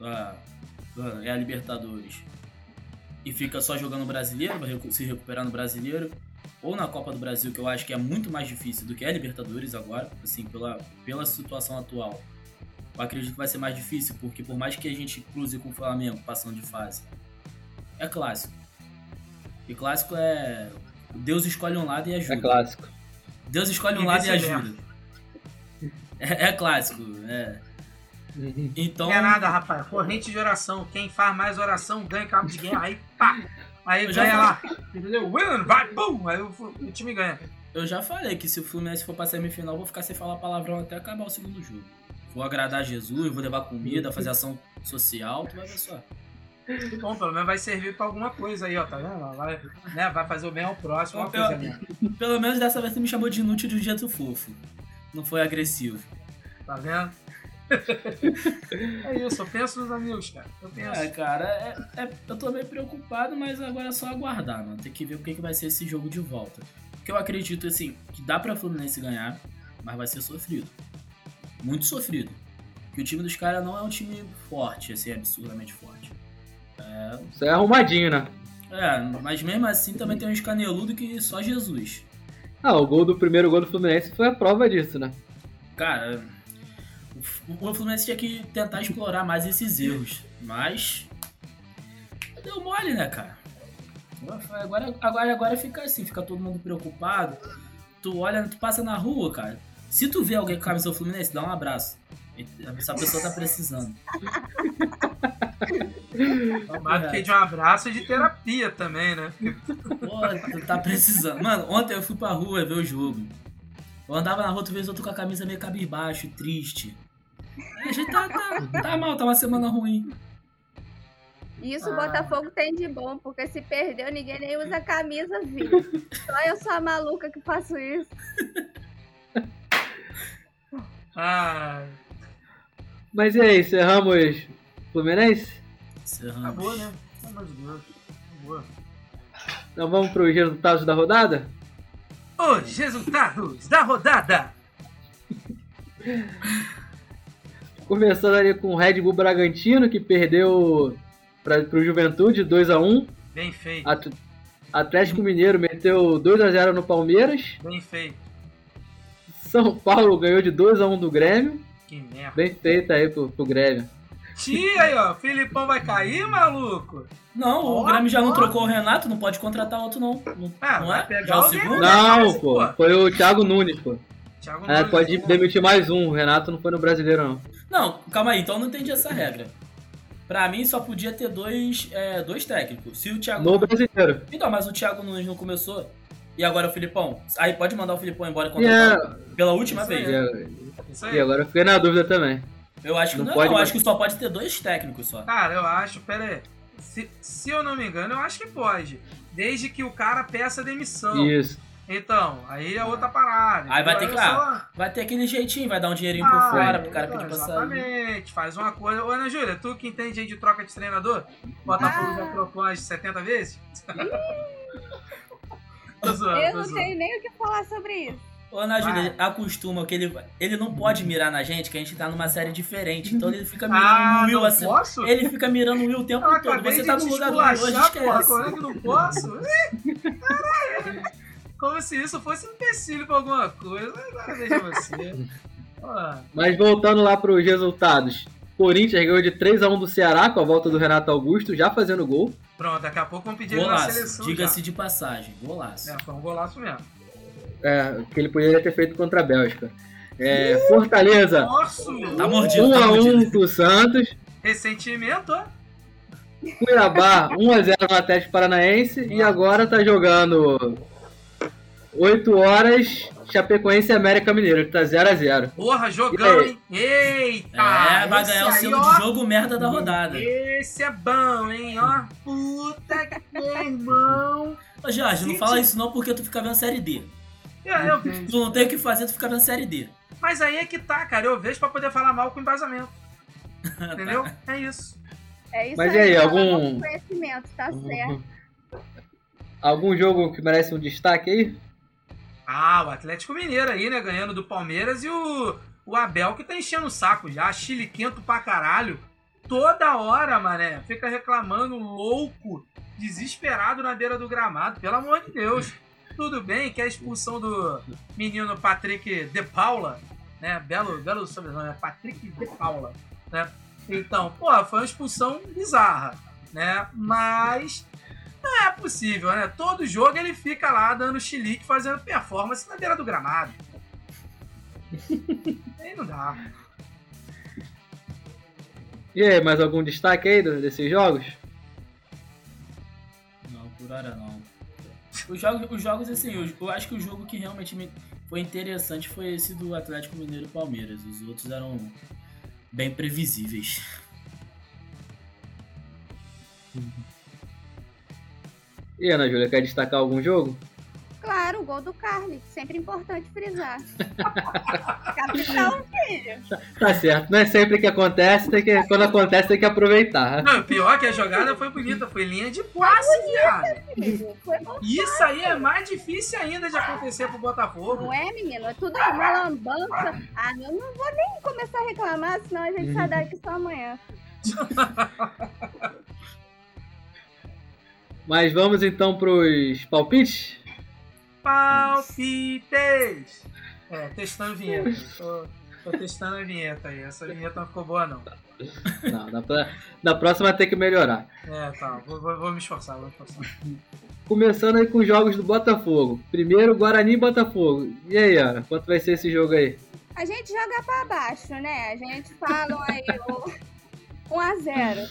Ah, ah, é a Libertadores. E fica só jogando brasileiro, se recuperar no brasileiro. Ou na Copa do Brasil, que eu acho que é muito mais difícil do que a Libertadores agora, assim, pela, pela situação atual. Eu acredito que vai ser mais difícil, porque por mais que a gente cruze com o Flamengo passando de fase, é clássico. E clássico é. Deus escolhe um lado e ajuda. É clássico. Deus escolhe um E lado e ajuda. É, é clássico, é. Então. Não é nada, rapaz. Corrente de oração. Quem faz mais oração ganha cabo de guerra. Aí, pá. Aí Eu já ganha lá. Entendeu? Vai, pum. Aí o, o time ganha. Eu já falei que se o Fluminense for pra semifinal, eu vou ficar sem falar palavrão até acabar o segundo jogo. Vou agradar Jesus, vou levar comida, fazer ação social, tu vai ver só. Bom, pelo menos vai servir pra alguma coisa aí, ó. Tá vendo? Vai, né, vai fazer o bem ao próximo. Uma Pelo- coisa mesmo. Pelo menos dessa vez tu me chamou de inútil de um jeito fofo. Não foi agressivo. Tá vendo? é isso, eu penso nos amigos, cara. Eu penso. É, cara, é- é- eu tô meio preocupado, mas agora é só aguardar, mano. Tem que ver o que, que vai ser esse jogo de volta. Porque eu acredito, assim, que dá pra Fluminense ganhar, mas vai ser sofrido. Muito sofrido. Porque o time dos caras não é um time forte, assim, absurdamente forte. É, Isso é arrumadinho, né? é, mas mesmo assim também tem uns caneludos que só Jesus. Ah, o gol do primeiro gol do Fluminense foi a prova disso, né? Cara, o, Fluminense tinha que tentar explorar mais esses erros. Mas. Deu mole, né, cara? Agora, agora, agora fica assim, fica todo mundo preocupado. Tu olha, tu passa na rua, cara. Se tu vê alguém com a camisa do Fluminense, dá um abraço. Essa pessoa tá precisando. Do que de um abraço e de terapia também, né? Pô, tu tá precisando. Mano, ontem eu fui pra rua ver o jogo. Eu andava na rua, outra vez eu tô com a camisa meio cabisbaixo, triste. A gente tá, tá, tá mal, tá uma semana ruim. Isso o Ah. Botafogo tem de bom, porque se perdeu, ninguém nem usa camisa, viu? Só eu sou a maluca que faço isso. Ah, Mas e aí, encerramos Fluminense? Encerramos. acabou, né? Pelo amor de Deus. Acabou. Então vamos para os resultados da rodada? Os resultados da rodada. Começando ali com o Red Bull Bragantino, que perdeu para o Juventude 2x1. Bem feito, At- Atlético Mineiro meteu 2x0 no Palmeiras. bem feito. São Paulo ganhou de 2x1 do Grêmio. Que merda. Bem feito aí pro, pro Grêmio. Tia aí, ó. Filipão vai cair, maluco? Não, o Ó, Grêmio já não trocou o Renato, não pode contratar outro, não. Não, Ah, não é? Já é o segundo? né? Não, pô. pô. Foi o Thiago Nunes, pô. Thiago É, Nunes, pode pô. demitir mais um. O Renato não foi no brasileiro, não. Não, calma aí, então eu não entendi essa regra. Pra mim só podia ter dois, é, dois técnicos. Se o Thiago. No brasileiro. Então, mas o Thiago Nunes não começou. E agora o Filipão? Aí pode mandar o Filipão embora E, contratar é, pela última Isso vez. e, agora eu fiquei na dúvida também. Eu acho que Não não, pode não, acho que só pode ter dois técnicos só. Cara, eu acho, pera aí. Se, se eu não me engano, eu acho que pode. Desde que o cara peça demissão. Isso. Então, aí é outra parada. Aí vai ter Então, que lá. só- Vai ter aquele jeitinho, vai dar um dinheirinho Ah, por fora é, pro cara pedir pra sair. Exatamente, faz uma coisa. Ô, Ana Júlia, tu que entende aí de troca de treinador? Botafogo Ah. já trocou umas 70 vezes? Tô zoando, Eu tô não zoando. tenho nem o que falar sobre isso. Ô, Ana Júlia, acostuma que ele, ele não pode mirar na gente, que a gente tá numa série diferente. Então ele fica mirando Ah, no Will assim. posso? Ele fica mirando o Will o tempo Eu todo. Você tá no lugar do Will, hoje esculachar, porra, esquece. como é que não posso? Caralho. Como se isso fosse um empecilho pra alguma coisa. Agora você. Mas voltando lá para os resultados. Corinthians ganhou de 3x1 do Ceará com a volta do Renato Augusto, já fazendo gol. Pronto, daqui a pouco vamos pedir ele na Golaço, seleção. diga-se de passagem, golaço. É, foi um golaço mesmo. É, que ele poderia ter feito contra a Bélgica. É, Fortaleza, Nossa! Tá mordido, tá 1x1 mordido. pro Santos. Ressentimento, ó. Cuiabá, 1x0 no Atlético Paranaense. E agora tá jogando 8 horas Chapecoense e América Mineiro, que tá 0x0. Porra, jogão, E hein? Eita! É, vai esse ganhar o aí, selo de jogo merda da rodada. Esse é bom, hein? Ó, puta que irmão. Ô, Jorge, não fala isso não porque tu fica vendo série D. É, eu vejo. Tu não tem o que fazer, tu fica vendo série D. Mas aí é que tá, cara. Eu vejo pra poder falar mal com embasamento. Entendeu? É isso. É isso Mas e aí, fala algum- com Conhecimento, tá certo. Algum jogo que merece um destaque aí? Ah, o Atlético Mineiro aí, né? Ganhando do Palmeiras e o, o Abel que tá enchendo o saco já. Chile quento pra caralho. Toda hora, mané. Fica reclamando, louco, desesperado na beira do gramado. Pelo amor de Deus. Tudo bem que a expulsão do menino Patrick De Paula, né? Belo, belo sobrenome, é Patrick De Paula, né? Então, pô, foi uma expulsão bizarra, né? Mas não é possível, né? Todo jogo ele fica lá dando chilique, fazendo performance na beira do gramado. Aí não dá. E aí, mais algum destaque aí desses jogos? Não, por hora não. Os jogos, os jogos assim, eu, eu acho que o jogo que realmente me foi interessante foi esse do Atlético Mineiro e Palmeiras. Os outros eram bem previsíveis. E Ana Júlia, quer destacar algum jogo? Claro, o gol do Carly. Sempre importante frisar. Capitão, filho. Tá certo, não é sempre que acontece, tem que, quando acontece tem que aproveitar. Não, pior que a jogada foi bonita, foi linha de passe, viado. filho. Foi bom. Isso aí é mais difícil ainda de acontecer pro Botafogo. Não é, menino? É tudo uma lambança. Ah, eu não vou nem começar a reclamar, senão a gente sai daqui só amanhã. Mas vamos então pros palpites? Palpites! É, testando vinheta. Tô, tô testando a vinheta aí. Essa vinheta não ficou boa, não. Não, na, pra- na próxima tem que melhorar. É, tá. Vou, vou- vou me esforçar, vou me esforçar. Começando aí com os jogos do Botafogo. Primeiro, Guarani e Botafogo. E aí, Ana, quanto vai ser esse jogo aí? A gente joga pra baixo, né? A gente fala aí o 1x0.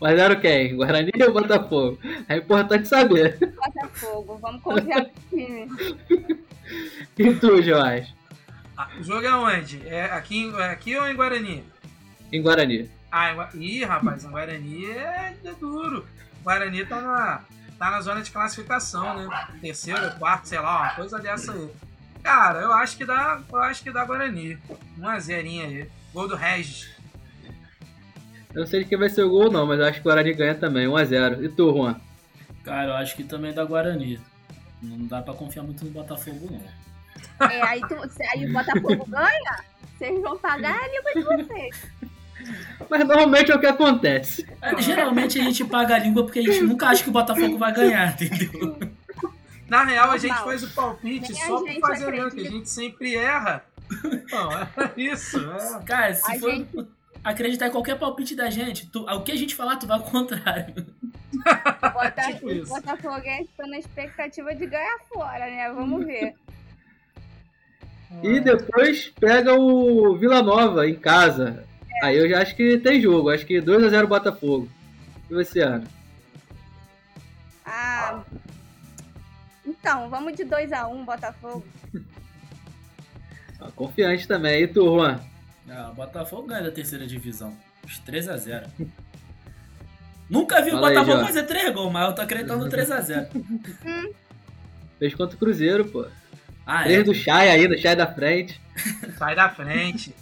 Mas era quem? Guarani ou Botafogo? É importante saber. Botafogo. Vamos confiar no time. E tu, Jorge? Ah, o jogo é onde? É aqui, é aqui ou em Guarani? Em Guarani. Ah, em Gua- Ih, rapaz, em Guarani é, é duro. Guarani tá na, tá na zona de classificação, né? Terceiro, quarto, sei lá, uma coisa dessa aí. Cara, eu acho que dá, eu acho que dá Guarani. 1 a 0 aí. Gol do Regis. Eu não sei de quem vai ser o gol, não, mas eu acho que o Guarani ganha também, 1x0. E tu, Juan? Cara, eu acho que também da Guarani. Não dá pra confiar muito no Botafogo, não. É, aí, tu, aí o Botafogo ganha, vocês vão pagar a língua de vocês. Mas normalmente é o que acontece. É, Geralmente a gente paga a língua porque a gente nunca acha que o Botafogo vai ganhar, entendeu? Na real, a gente faz o palpite Nem só por gente fazer mesmo, que a gente sempre erra. Não, é isso, é. Cara, se A for gente- acreditar em qualquer palpite da gente, tu- o que a gente falar, tu vai ao contrário. Bota, Tipo os isso. Botafoguenses estão na expectativa de ganhar fora, né? Vamos ver. E depois pega o Vila Nova em casa. Aí eu já acho que tem jogo. Acho que 2x0 Botafogo. E você, Ana? Ah. Então, vamos de 2x1, Botafogo. Ah, Confiante também. E tu, Juan? Ah, o Botafogo ganha da terceira divisão. Os 3x0. Nunca vi o Fala aí, Botafogo Jorge. fazer 3 gols, mas eu tô acreditando no 3x0. Fez contra o Cruzeiro, pô. Ah, Três é. do Chay aí, do Chay da frente. Sai da frente.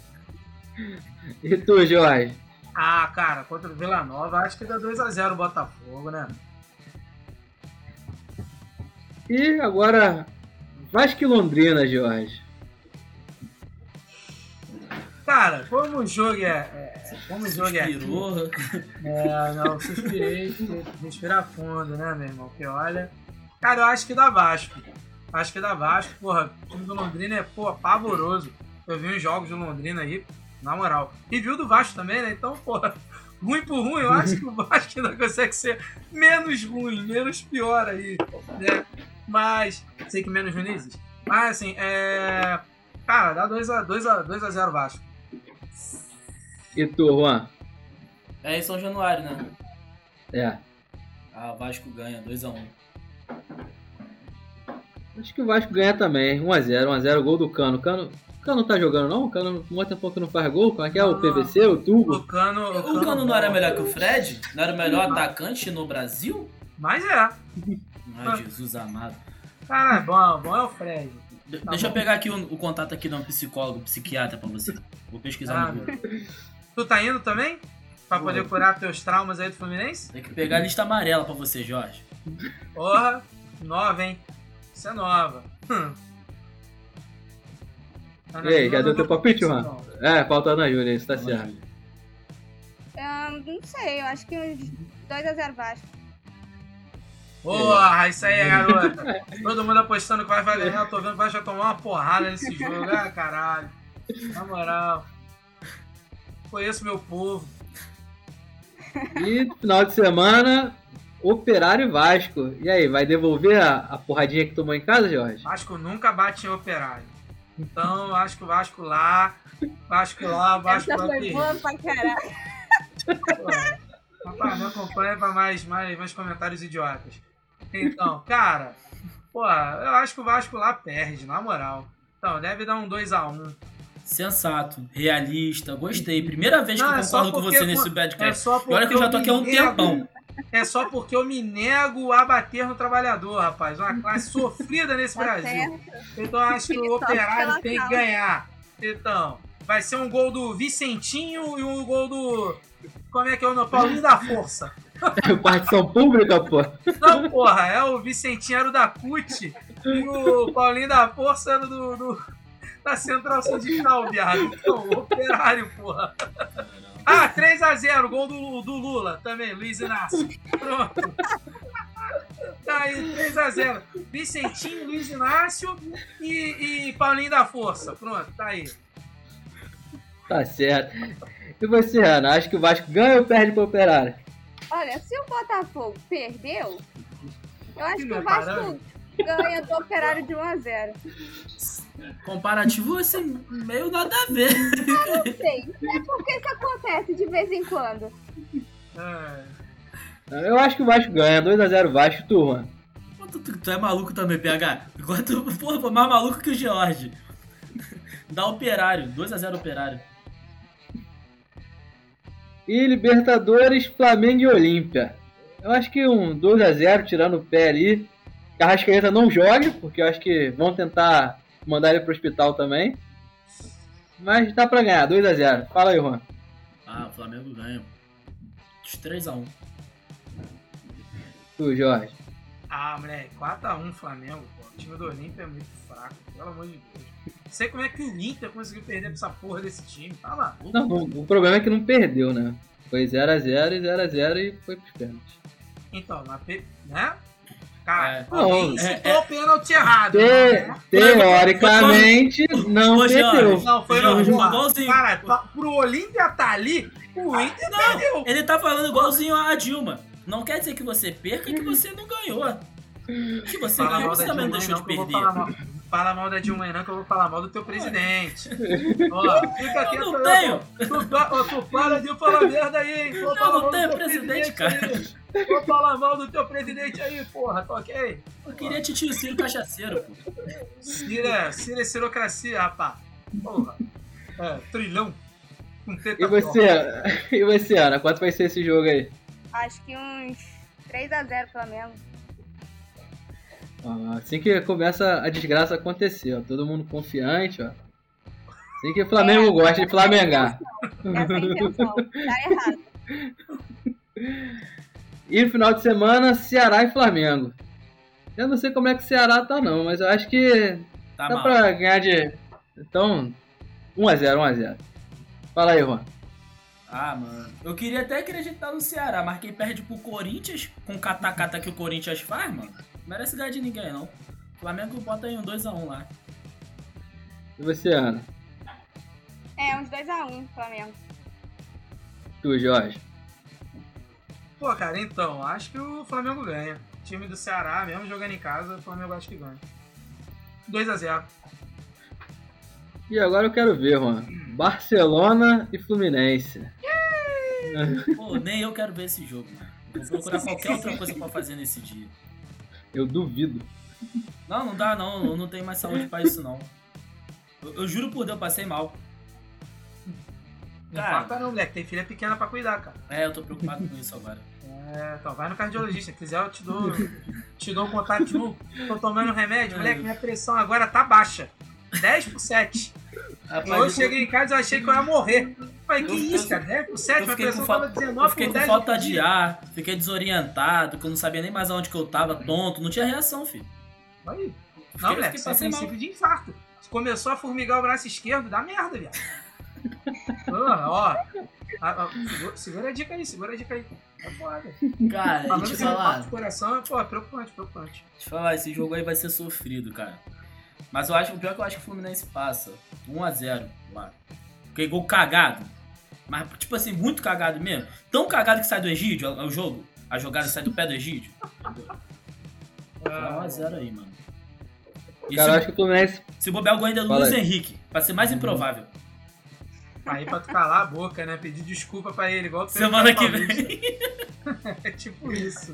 E tu, Jorge? Ah, cara, contra o Vila Nova, acho que dá 2x0 o Botafogo, né? E agora, Vasco e Londrina, Jorge. Cara, como o jogo é. é como o jogo é. aqui- Inspirou. É, não, suspirei, porque respira fundo, né, meu irmão? Porque olha. Cara, eu acho que dá Vasco. Acho que dá Vasco, porra. O time do Londrina é, pô, pavoroso. Eu vi uns jogos do Londrina aí, na moral. E viu do Vasco também, né? Então, porra, ruim por ruim, eu acho que o Vasco ainda consegue ser menos ruim, menos pior aí, né? Mas, sei que menos ruim não existe. Mas, assim, é. Cara, dá 2x0 2 a, 2 a 0 Vasco. E tu, Juan? É em São Januário, né? É. Ah, Vasco ganha, 2x1. Acho que o Vasco ganha também. 1x0, 1x0, gol do Cano. Cano. O Cano não tá jogando, não? O Cano um tempo que não faz gol. Como é que é? O. PVC, o Tubo? O Cano. O Cano não era melhor que o Fred? Não era o melhor atacante no Brasil? Mas é. Ai, Jesus amado. Cara, bom, bom é o Fred. De- Tá Deixa eu bom. pegar aqui o, o contato aqui de um psicólogo, psiquiatra pra você. Vou pesquisar Ah, no Google. Tu tá indo também? Pra poder curar teus traumas aí do Fluminense? Tem que pegar a lista amarela pra você, Jorge. Porra, nova, hein? Isso é nova. Hum. E aí, já deu teu palpite, Juan? É, falta a Ana Júlia, isso tá certo. Ah, não sei, eu acho que uns 2x0 Vasco. Porra, isso aí, garota. Todo mundo apostando que vai vai ganhar. Eu tô vendo que vai já tomar uma porrada nesse jogo. Ah, caralho. Na moral. Conheço meu povo. E final de semana, Operário e Vasco. E aí, vai devolver a, a porradinha que tomou em casa, Jorge? Vasco nunca bate em operário. Então, acho que o Vasco lá. Vasco lá, Vasco Essa lá. foi boa pra caralho. Rapaz, me acompanha pra mais, mais, mais comentários idiotas. Então, cara, pô, eu acho que o Vasco lá perde, na moral. Então, deve dar um 2x1. Sensato, realista, gostei. Primeira vez que Não, eu é concordo com porque- você nesse É podcast. porque Olha que eu já tô aqui há um nego- tempão. É só porque eu me nego a bater no trabalhador, rapaz. Uma classe sofrida nesse Tá Brasil. certo. Então eu acho que o Operário tem que ganhar. Então, vai ser um gol do Vicentinho e um gol do. Como é que é o nome? Paulinho da Força. Partição pública, pô. Não, porra, é o Vicentinho era o da CUT e o Paulinho da Força era do, do- da Central Sindical, viado. Então, o Operário, porra. Ah, 3x0, gol do, do Lula também, Luiz Inácio. Pronto. Tá aí, 3x0. Vicentinho, Luiz Inácio e, e Paulinho da Força. Pronto, tá aí. Tá certo. E você, Ana? Acha que o Vasco ganha ou perde pro Operário? Olha, se o Botafogo perdeu, eu acho que é o Vasco ganha do Operário de 1x0. Comparativo, assim, meio nada a ver. Não sei, é porque isso acontece de vez em quando. É. Eu acho que o Vasco ganha. 2x0 Vasco, turma. Tu, tu- tu é maluco também, PH. Enquanto, porra, mais maluco que o George. Dá operário, 2x0 operário. E Libertadores, Flamengo e Olímpia. Eu acho que um 2x0, tirando o pé ali. Carrascaeta não joga, porque eu acho que vão tentar mandar ele pro hospital também. Mas dá pra ganhar, 2x0. Fala aí, Juan. Ah, o Flamengo ganha. Os 3x1. Tu, Jorge. Ah, moleque, 4x1 Flamengo, pô. O time do Olímpia é muito fraco, pelo amor de Deus. Não sei como é que o Inter conseguiu perder pra essa porra desse time, tá lá. Não, o, o problema é que não perdeu, né? Foi 0x0 e 0x0 e foi pros pênaltis. Então, na P, né? Cara, É. alguém Não, citou é- o pênalti errado. Te- né? teoricamente, não Ô, Jorge, perdeu. Não, foi Não, no igualzinho. Cara, pra- pro Olímpia tá ali, o Inter perdeu. Ele tá falando igualzinho a Dilma. Não quer dizer que você perca que você não ganhou. Que você ganhou, você também não deixou não, de perder. Falar mal. Fala mal da Dilma não, que eu vou falar mal do teu presidente. Ó, fica quieto. Eu não tenho. Tu, ó, tu para de falar merda aí, hein? Vou Eu falar não mal do tenho teu presidente, aí. Vou falar mal do teu presidente aí, porra, tá ok? Eu queria titio Ciro cachaceiro, pô. Cira, é- Cira é cirocracia, rapá. Porra. É, trilhão. E você, e você, Ana? Quanto vai ser esse jogo aí? Acho que uns 3x0 Flamengo. Assim que começa a desgraça a acontecer, ó. Todo mundo confiante, ó. Assim que o Flamengo É, gosta de flamengar. Essa é a intenção. Tá errado. E no final de semana, Ceará e Flamengo. Eu não sei como é que o Ceará tá, não, mas eu acho que Tá dá mal. pra ganhar de. Então, 1x0, 1x0. Fala aí, Juan. Ah, mano. Eu queria até acreditar no Ceará, mas quem perde pro Corinthians, com o catacata que o Corinthians faz, mano, merece ganhar de ninguém, não. O Flamengo bota aí um 2x1 lá. E você, Ana? É, uns 2x1 Flamengo. Tu, Jorge. Pô, cara, então, acho que o Flamengo ganha. Time do Ceará, mesmo jogando em casa, o Flamengo acho que ganha. 2x0. E agora eu quero ver, Juan. Barcelona e Fluminense. Pô, nem eu quero ver esse jogo, mano. Vou procurar qualquer outra coisa pra fazer nesse dia. Eu duvido. Não, não dá não, eu não tenho mais saúde pra isso não. Eu, eu juro por Deus, eu passei mal. Não Cara. importa não, moleque. Tem filha pequena pra cuidar, cara. É, eu tô preocupado com isso agora. É, então vai no cardiologista. Se quiser, eu te dou, te dou um contato. Tipo, tô tomando remédio. Moleque, minha pressão agora tá baixa. 10 por 7. Rapaz, Eu cheguei em casa e achei que eu ia morrer. Falei, que Eu- isso, cara? 10 por 7? Eu Minha fiquei, com pressão tava eu 19 fiquei por com 10. falta de ar, fiquei desorientado, que eu não sabia nem mais aonde que eu tava, tonto, não tinha reação, filho. Aí. Fiquei- Não, moleque, fiquei isso é passei mal. princípio de infarto. Se começou a formigar o braço esquerdo, dá merda, viado. Ah, ó. Ah, segura, segura a dica aí, segura a dica aí. É foda. Cara, Falando que é falar, de coração, pô, é preocupante, preocupante. te falar, esse jogo aí vai ser sofrido, cara. Mas eu acho, o pior é que eu acho que o Fluminense passa. 1x0 lá. Porque gol cagado. Mas, tipo assim, muito cagado mesmo. Tão cagado que sai do Egídio, é o jogo. A jogada sai do pé do Egídio. Ah, 1x0 aí, mano. E Cara, eu acho se, que o Fluminense. se bobear o gol ainda é do Luiz. Henrique, pra ser mais improvável. Aí pra tu calar a boca, né? Pedir desculpa pra ele, igual tu fez Semana que vem. É tipo isso.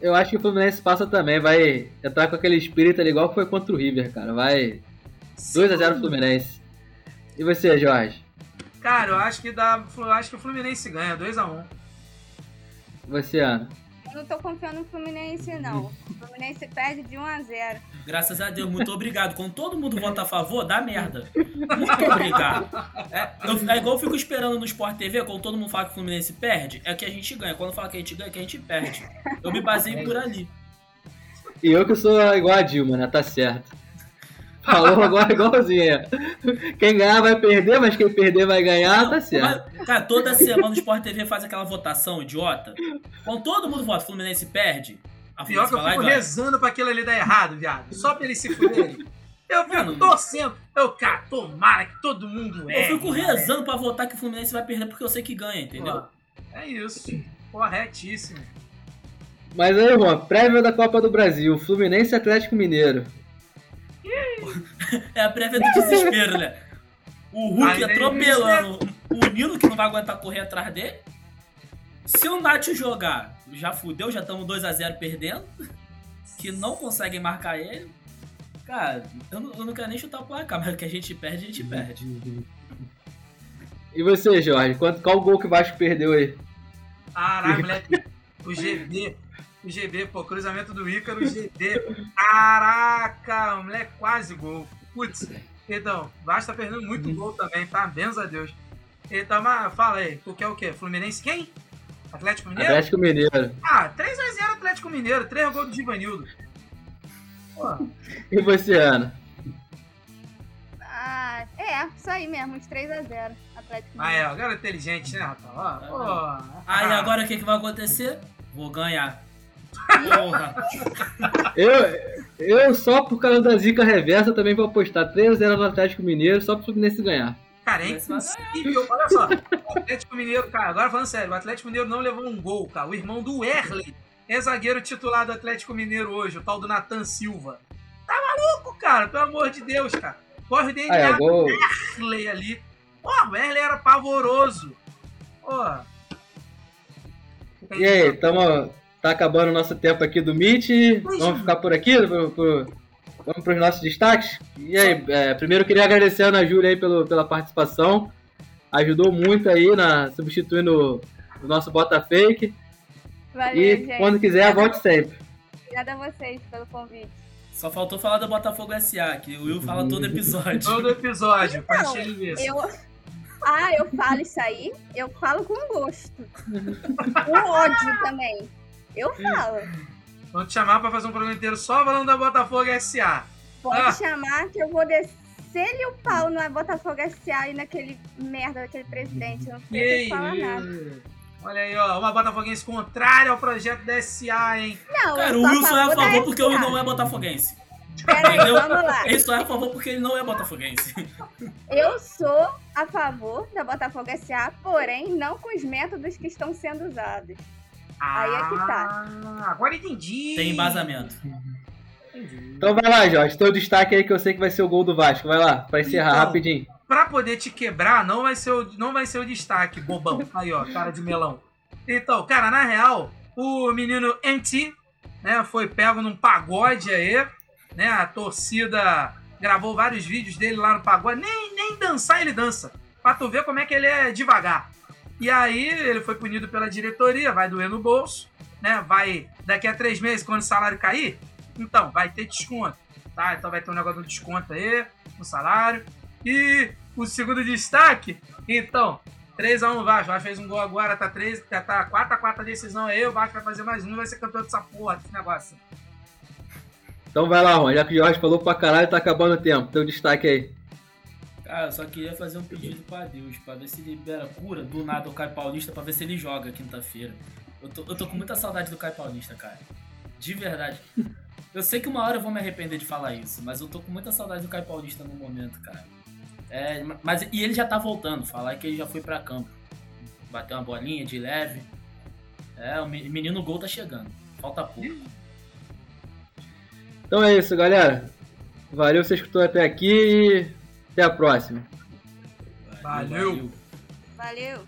Eu acho que o Fluminense passa também. Vai entrar com aquele espírito ali, igual que foi contra o River, cara. Vai 2x0 Fluminense. E você, Jorge? Cara, eu acho que dá. Eu acho que o Fluminense ganha, 2x1. Você, Ana? Eu não tô confiando no Fluminense, não. O Fluminense perde de 1 a 0 Graças a Deus, muito obrigado. Quando todo mundo vota a favor, dá merda. Muito obrigado. É, eu- é igual eu fico esperando no Sport TV, quando todo mundo fala que o Fluminense perde, é que a gente ganha. Quando fala que a gente ganha, é que a gente perde. Eu me baseio por ali. E eu que sou igual a Dilma, né? Tá certo. Falou agora igualzinho. Quem ganhar vai perder, mas quem perder vai ganhar, tá certo. Mas, cara, toda semana o Sport TV faz aquela votação idiota. Quando todo mundo vota, o Fluminense perde. A Pior Fluminense que eu fico rezando pra aquilo ali dar errado, viado. Só pra eles se fuderem. Eu fico Mano. torcendo. Eu, cara, tomara que todo mundo é. Eu fico rezando pra votar que o Fluminense vai perder porque eu sei que ganha, entendeu? É isso. Corretíssimo. Mas aí, Juan, prévia da Copa do Brasil, Fluminense e Atlético Mineiro. É a prévia do desespero, né? O Hulk atropelando o Nino, que não vai aguentar correr atrás dele. Se o Nath jogar, já fudeu, já estamos 2x0 perdendo. Que não conseguem marcar ele. Cara, eu não, eu não quero nem chutar o placar, mas o que a gente perde, a gente perde. E você, Jorge? Quanto, qual gol que o Vasco perdeu aí? Caralho, moleque. O GB. O GB, pô, cruzamento do Ícaro, o GB. Caraca, moleque, quase gol. Putz. Então, Vasco tá perdendo muito gol também, tá? Benza a Deus. Então, mas fala aí, tu quer o quê? Fluminense quem? Atlético Mineiro? Atlético Mineiro. Ah, 3x0 Atlético Mineiro, 3 gols do Givanildo. Pô, E você, Ana? Ah, é, isso aí mesmo, uns 3 a 0 Atlético ah, Mineiro. é, agora é inteligente, né, rapaz? Ó, pô. Aí Ah, agora o que, que vai acontecer? Vou ganhar. Porra. Eu, eu só por causa da zica reversa também vou apostar 3x0 no Atlético Mineiro só pro Fluminense ganhar. Cara, é impossível. Olha só, o Atlético Mineiro, cara, agora falando sério, o Atlético Mineiro não levou um gol, cara. O irmão do Erley é zagueiro titular do Atlético Mineiro hoje, o tal do Nathan Silva. Tá maluco, cara? Pelo amor de Deus, cara. Corre o DNA é, do. Erley ali. Pô, o Erley era pavoroso. Pô. E aí, tamo, tá acabando o nosso tempo aqui do Meet. Vamos ficar por aqui? Pro- pro- vamos pros nossos destaques? E aí, é, primeiro eu queria agradecer a Ana Júlia aí pelo, pela participação. Ajudou muito aí na substituindo o nosso Bota Fake. Valeu, E gente. quando quiser, volte sempre. Obrigada a vocês pelo convite. Só faltou falar do Botafogo SA, que o Will fala todo episódio. Todo episódio, Não, encher linguiça. eu... Ah, eu falo isso aí, eu falo com gosto. Com ódio também. Eu falo. Vamos te chamar pra fazer um programa inteiro só falando da Botafogo SA. Pode Ah. chamar que eu vou descer-lhe o pau no Botafogo SA e naquele merda daquele presidente. Não Que falar nada. Olha aí, ó, uma botafoguense contrária ao projeto da SA, hein? Não, Cara, eu o sou a Wilson é a favor porque ele não é botafoguense. Peraí, vamos lá. Ele só é a favor porque ele não é botafoguense. Eu sou a favor da Botafogo SA, porém não com os métodos que estão sendo usados. Aí é que tá. Ah, agora entendi. Tem embasamento. Entendi. Então vai lá, Jorge. Teu destaque aí que eu sei que vai ser o gol do Vasco. Vai lá, pra encerrar Então. rapidinho. Pra poder te quebrar, não vai ser o, não vai ser o destaque, bobão. Aí, ó, cara de melão. Então, cara, na real, o menino MT, né, foi pego num pagode aí, né? A torcida gravou vários vídeos dele lá no pagode. Nem, nem dançar ele dança. Pra tu ver como é que ele é devagar. E aí, ele foi punido pela diretoria, vai doer no bolso, né? Vai, daqui a três meses, quando o salário cair, então, vai ter desconto, tá? Então vai ter um negócio de desconto aí no salário. E o segundo destaque, então, 3x1 Vasco. Vasco fez um gol agora, tá 3, tá, tá 4x4 a decisão aí. O Vasco vai fazer mais um vai ser campeão dessa porra, desse negócio. Então vai lá, Juan. Já que o Jorge falou pra caralho, tá acabando o tempo. Teu destaque aí. Cara, eu só queria fazer um pedido pra Deus, pra ver se libera cura do nada o Caio Paulista, pra ver se ele joga quinta-feira. Eu tô, eu tô com muita saudade do Caio Paulista, cara. De verdade. Eu sei que uma hora eu vou me arrepender de falar isso, mas eu tô com muita saudade do Caio Paulista no momento, cara. É, mas e ele já tá voltando, falar que ele já foi pra campo. Bateu uma bolinha de leve. É, o me- menino gol tá chegando. Falta pouco. Então é isso, galera. Valeu, você escutou até aqui e até a próxima. Valeu. Valeu.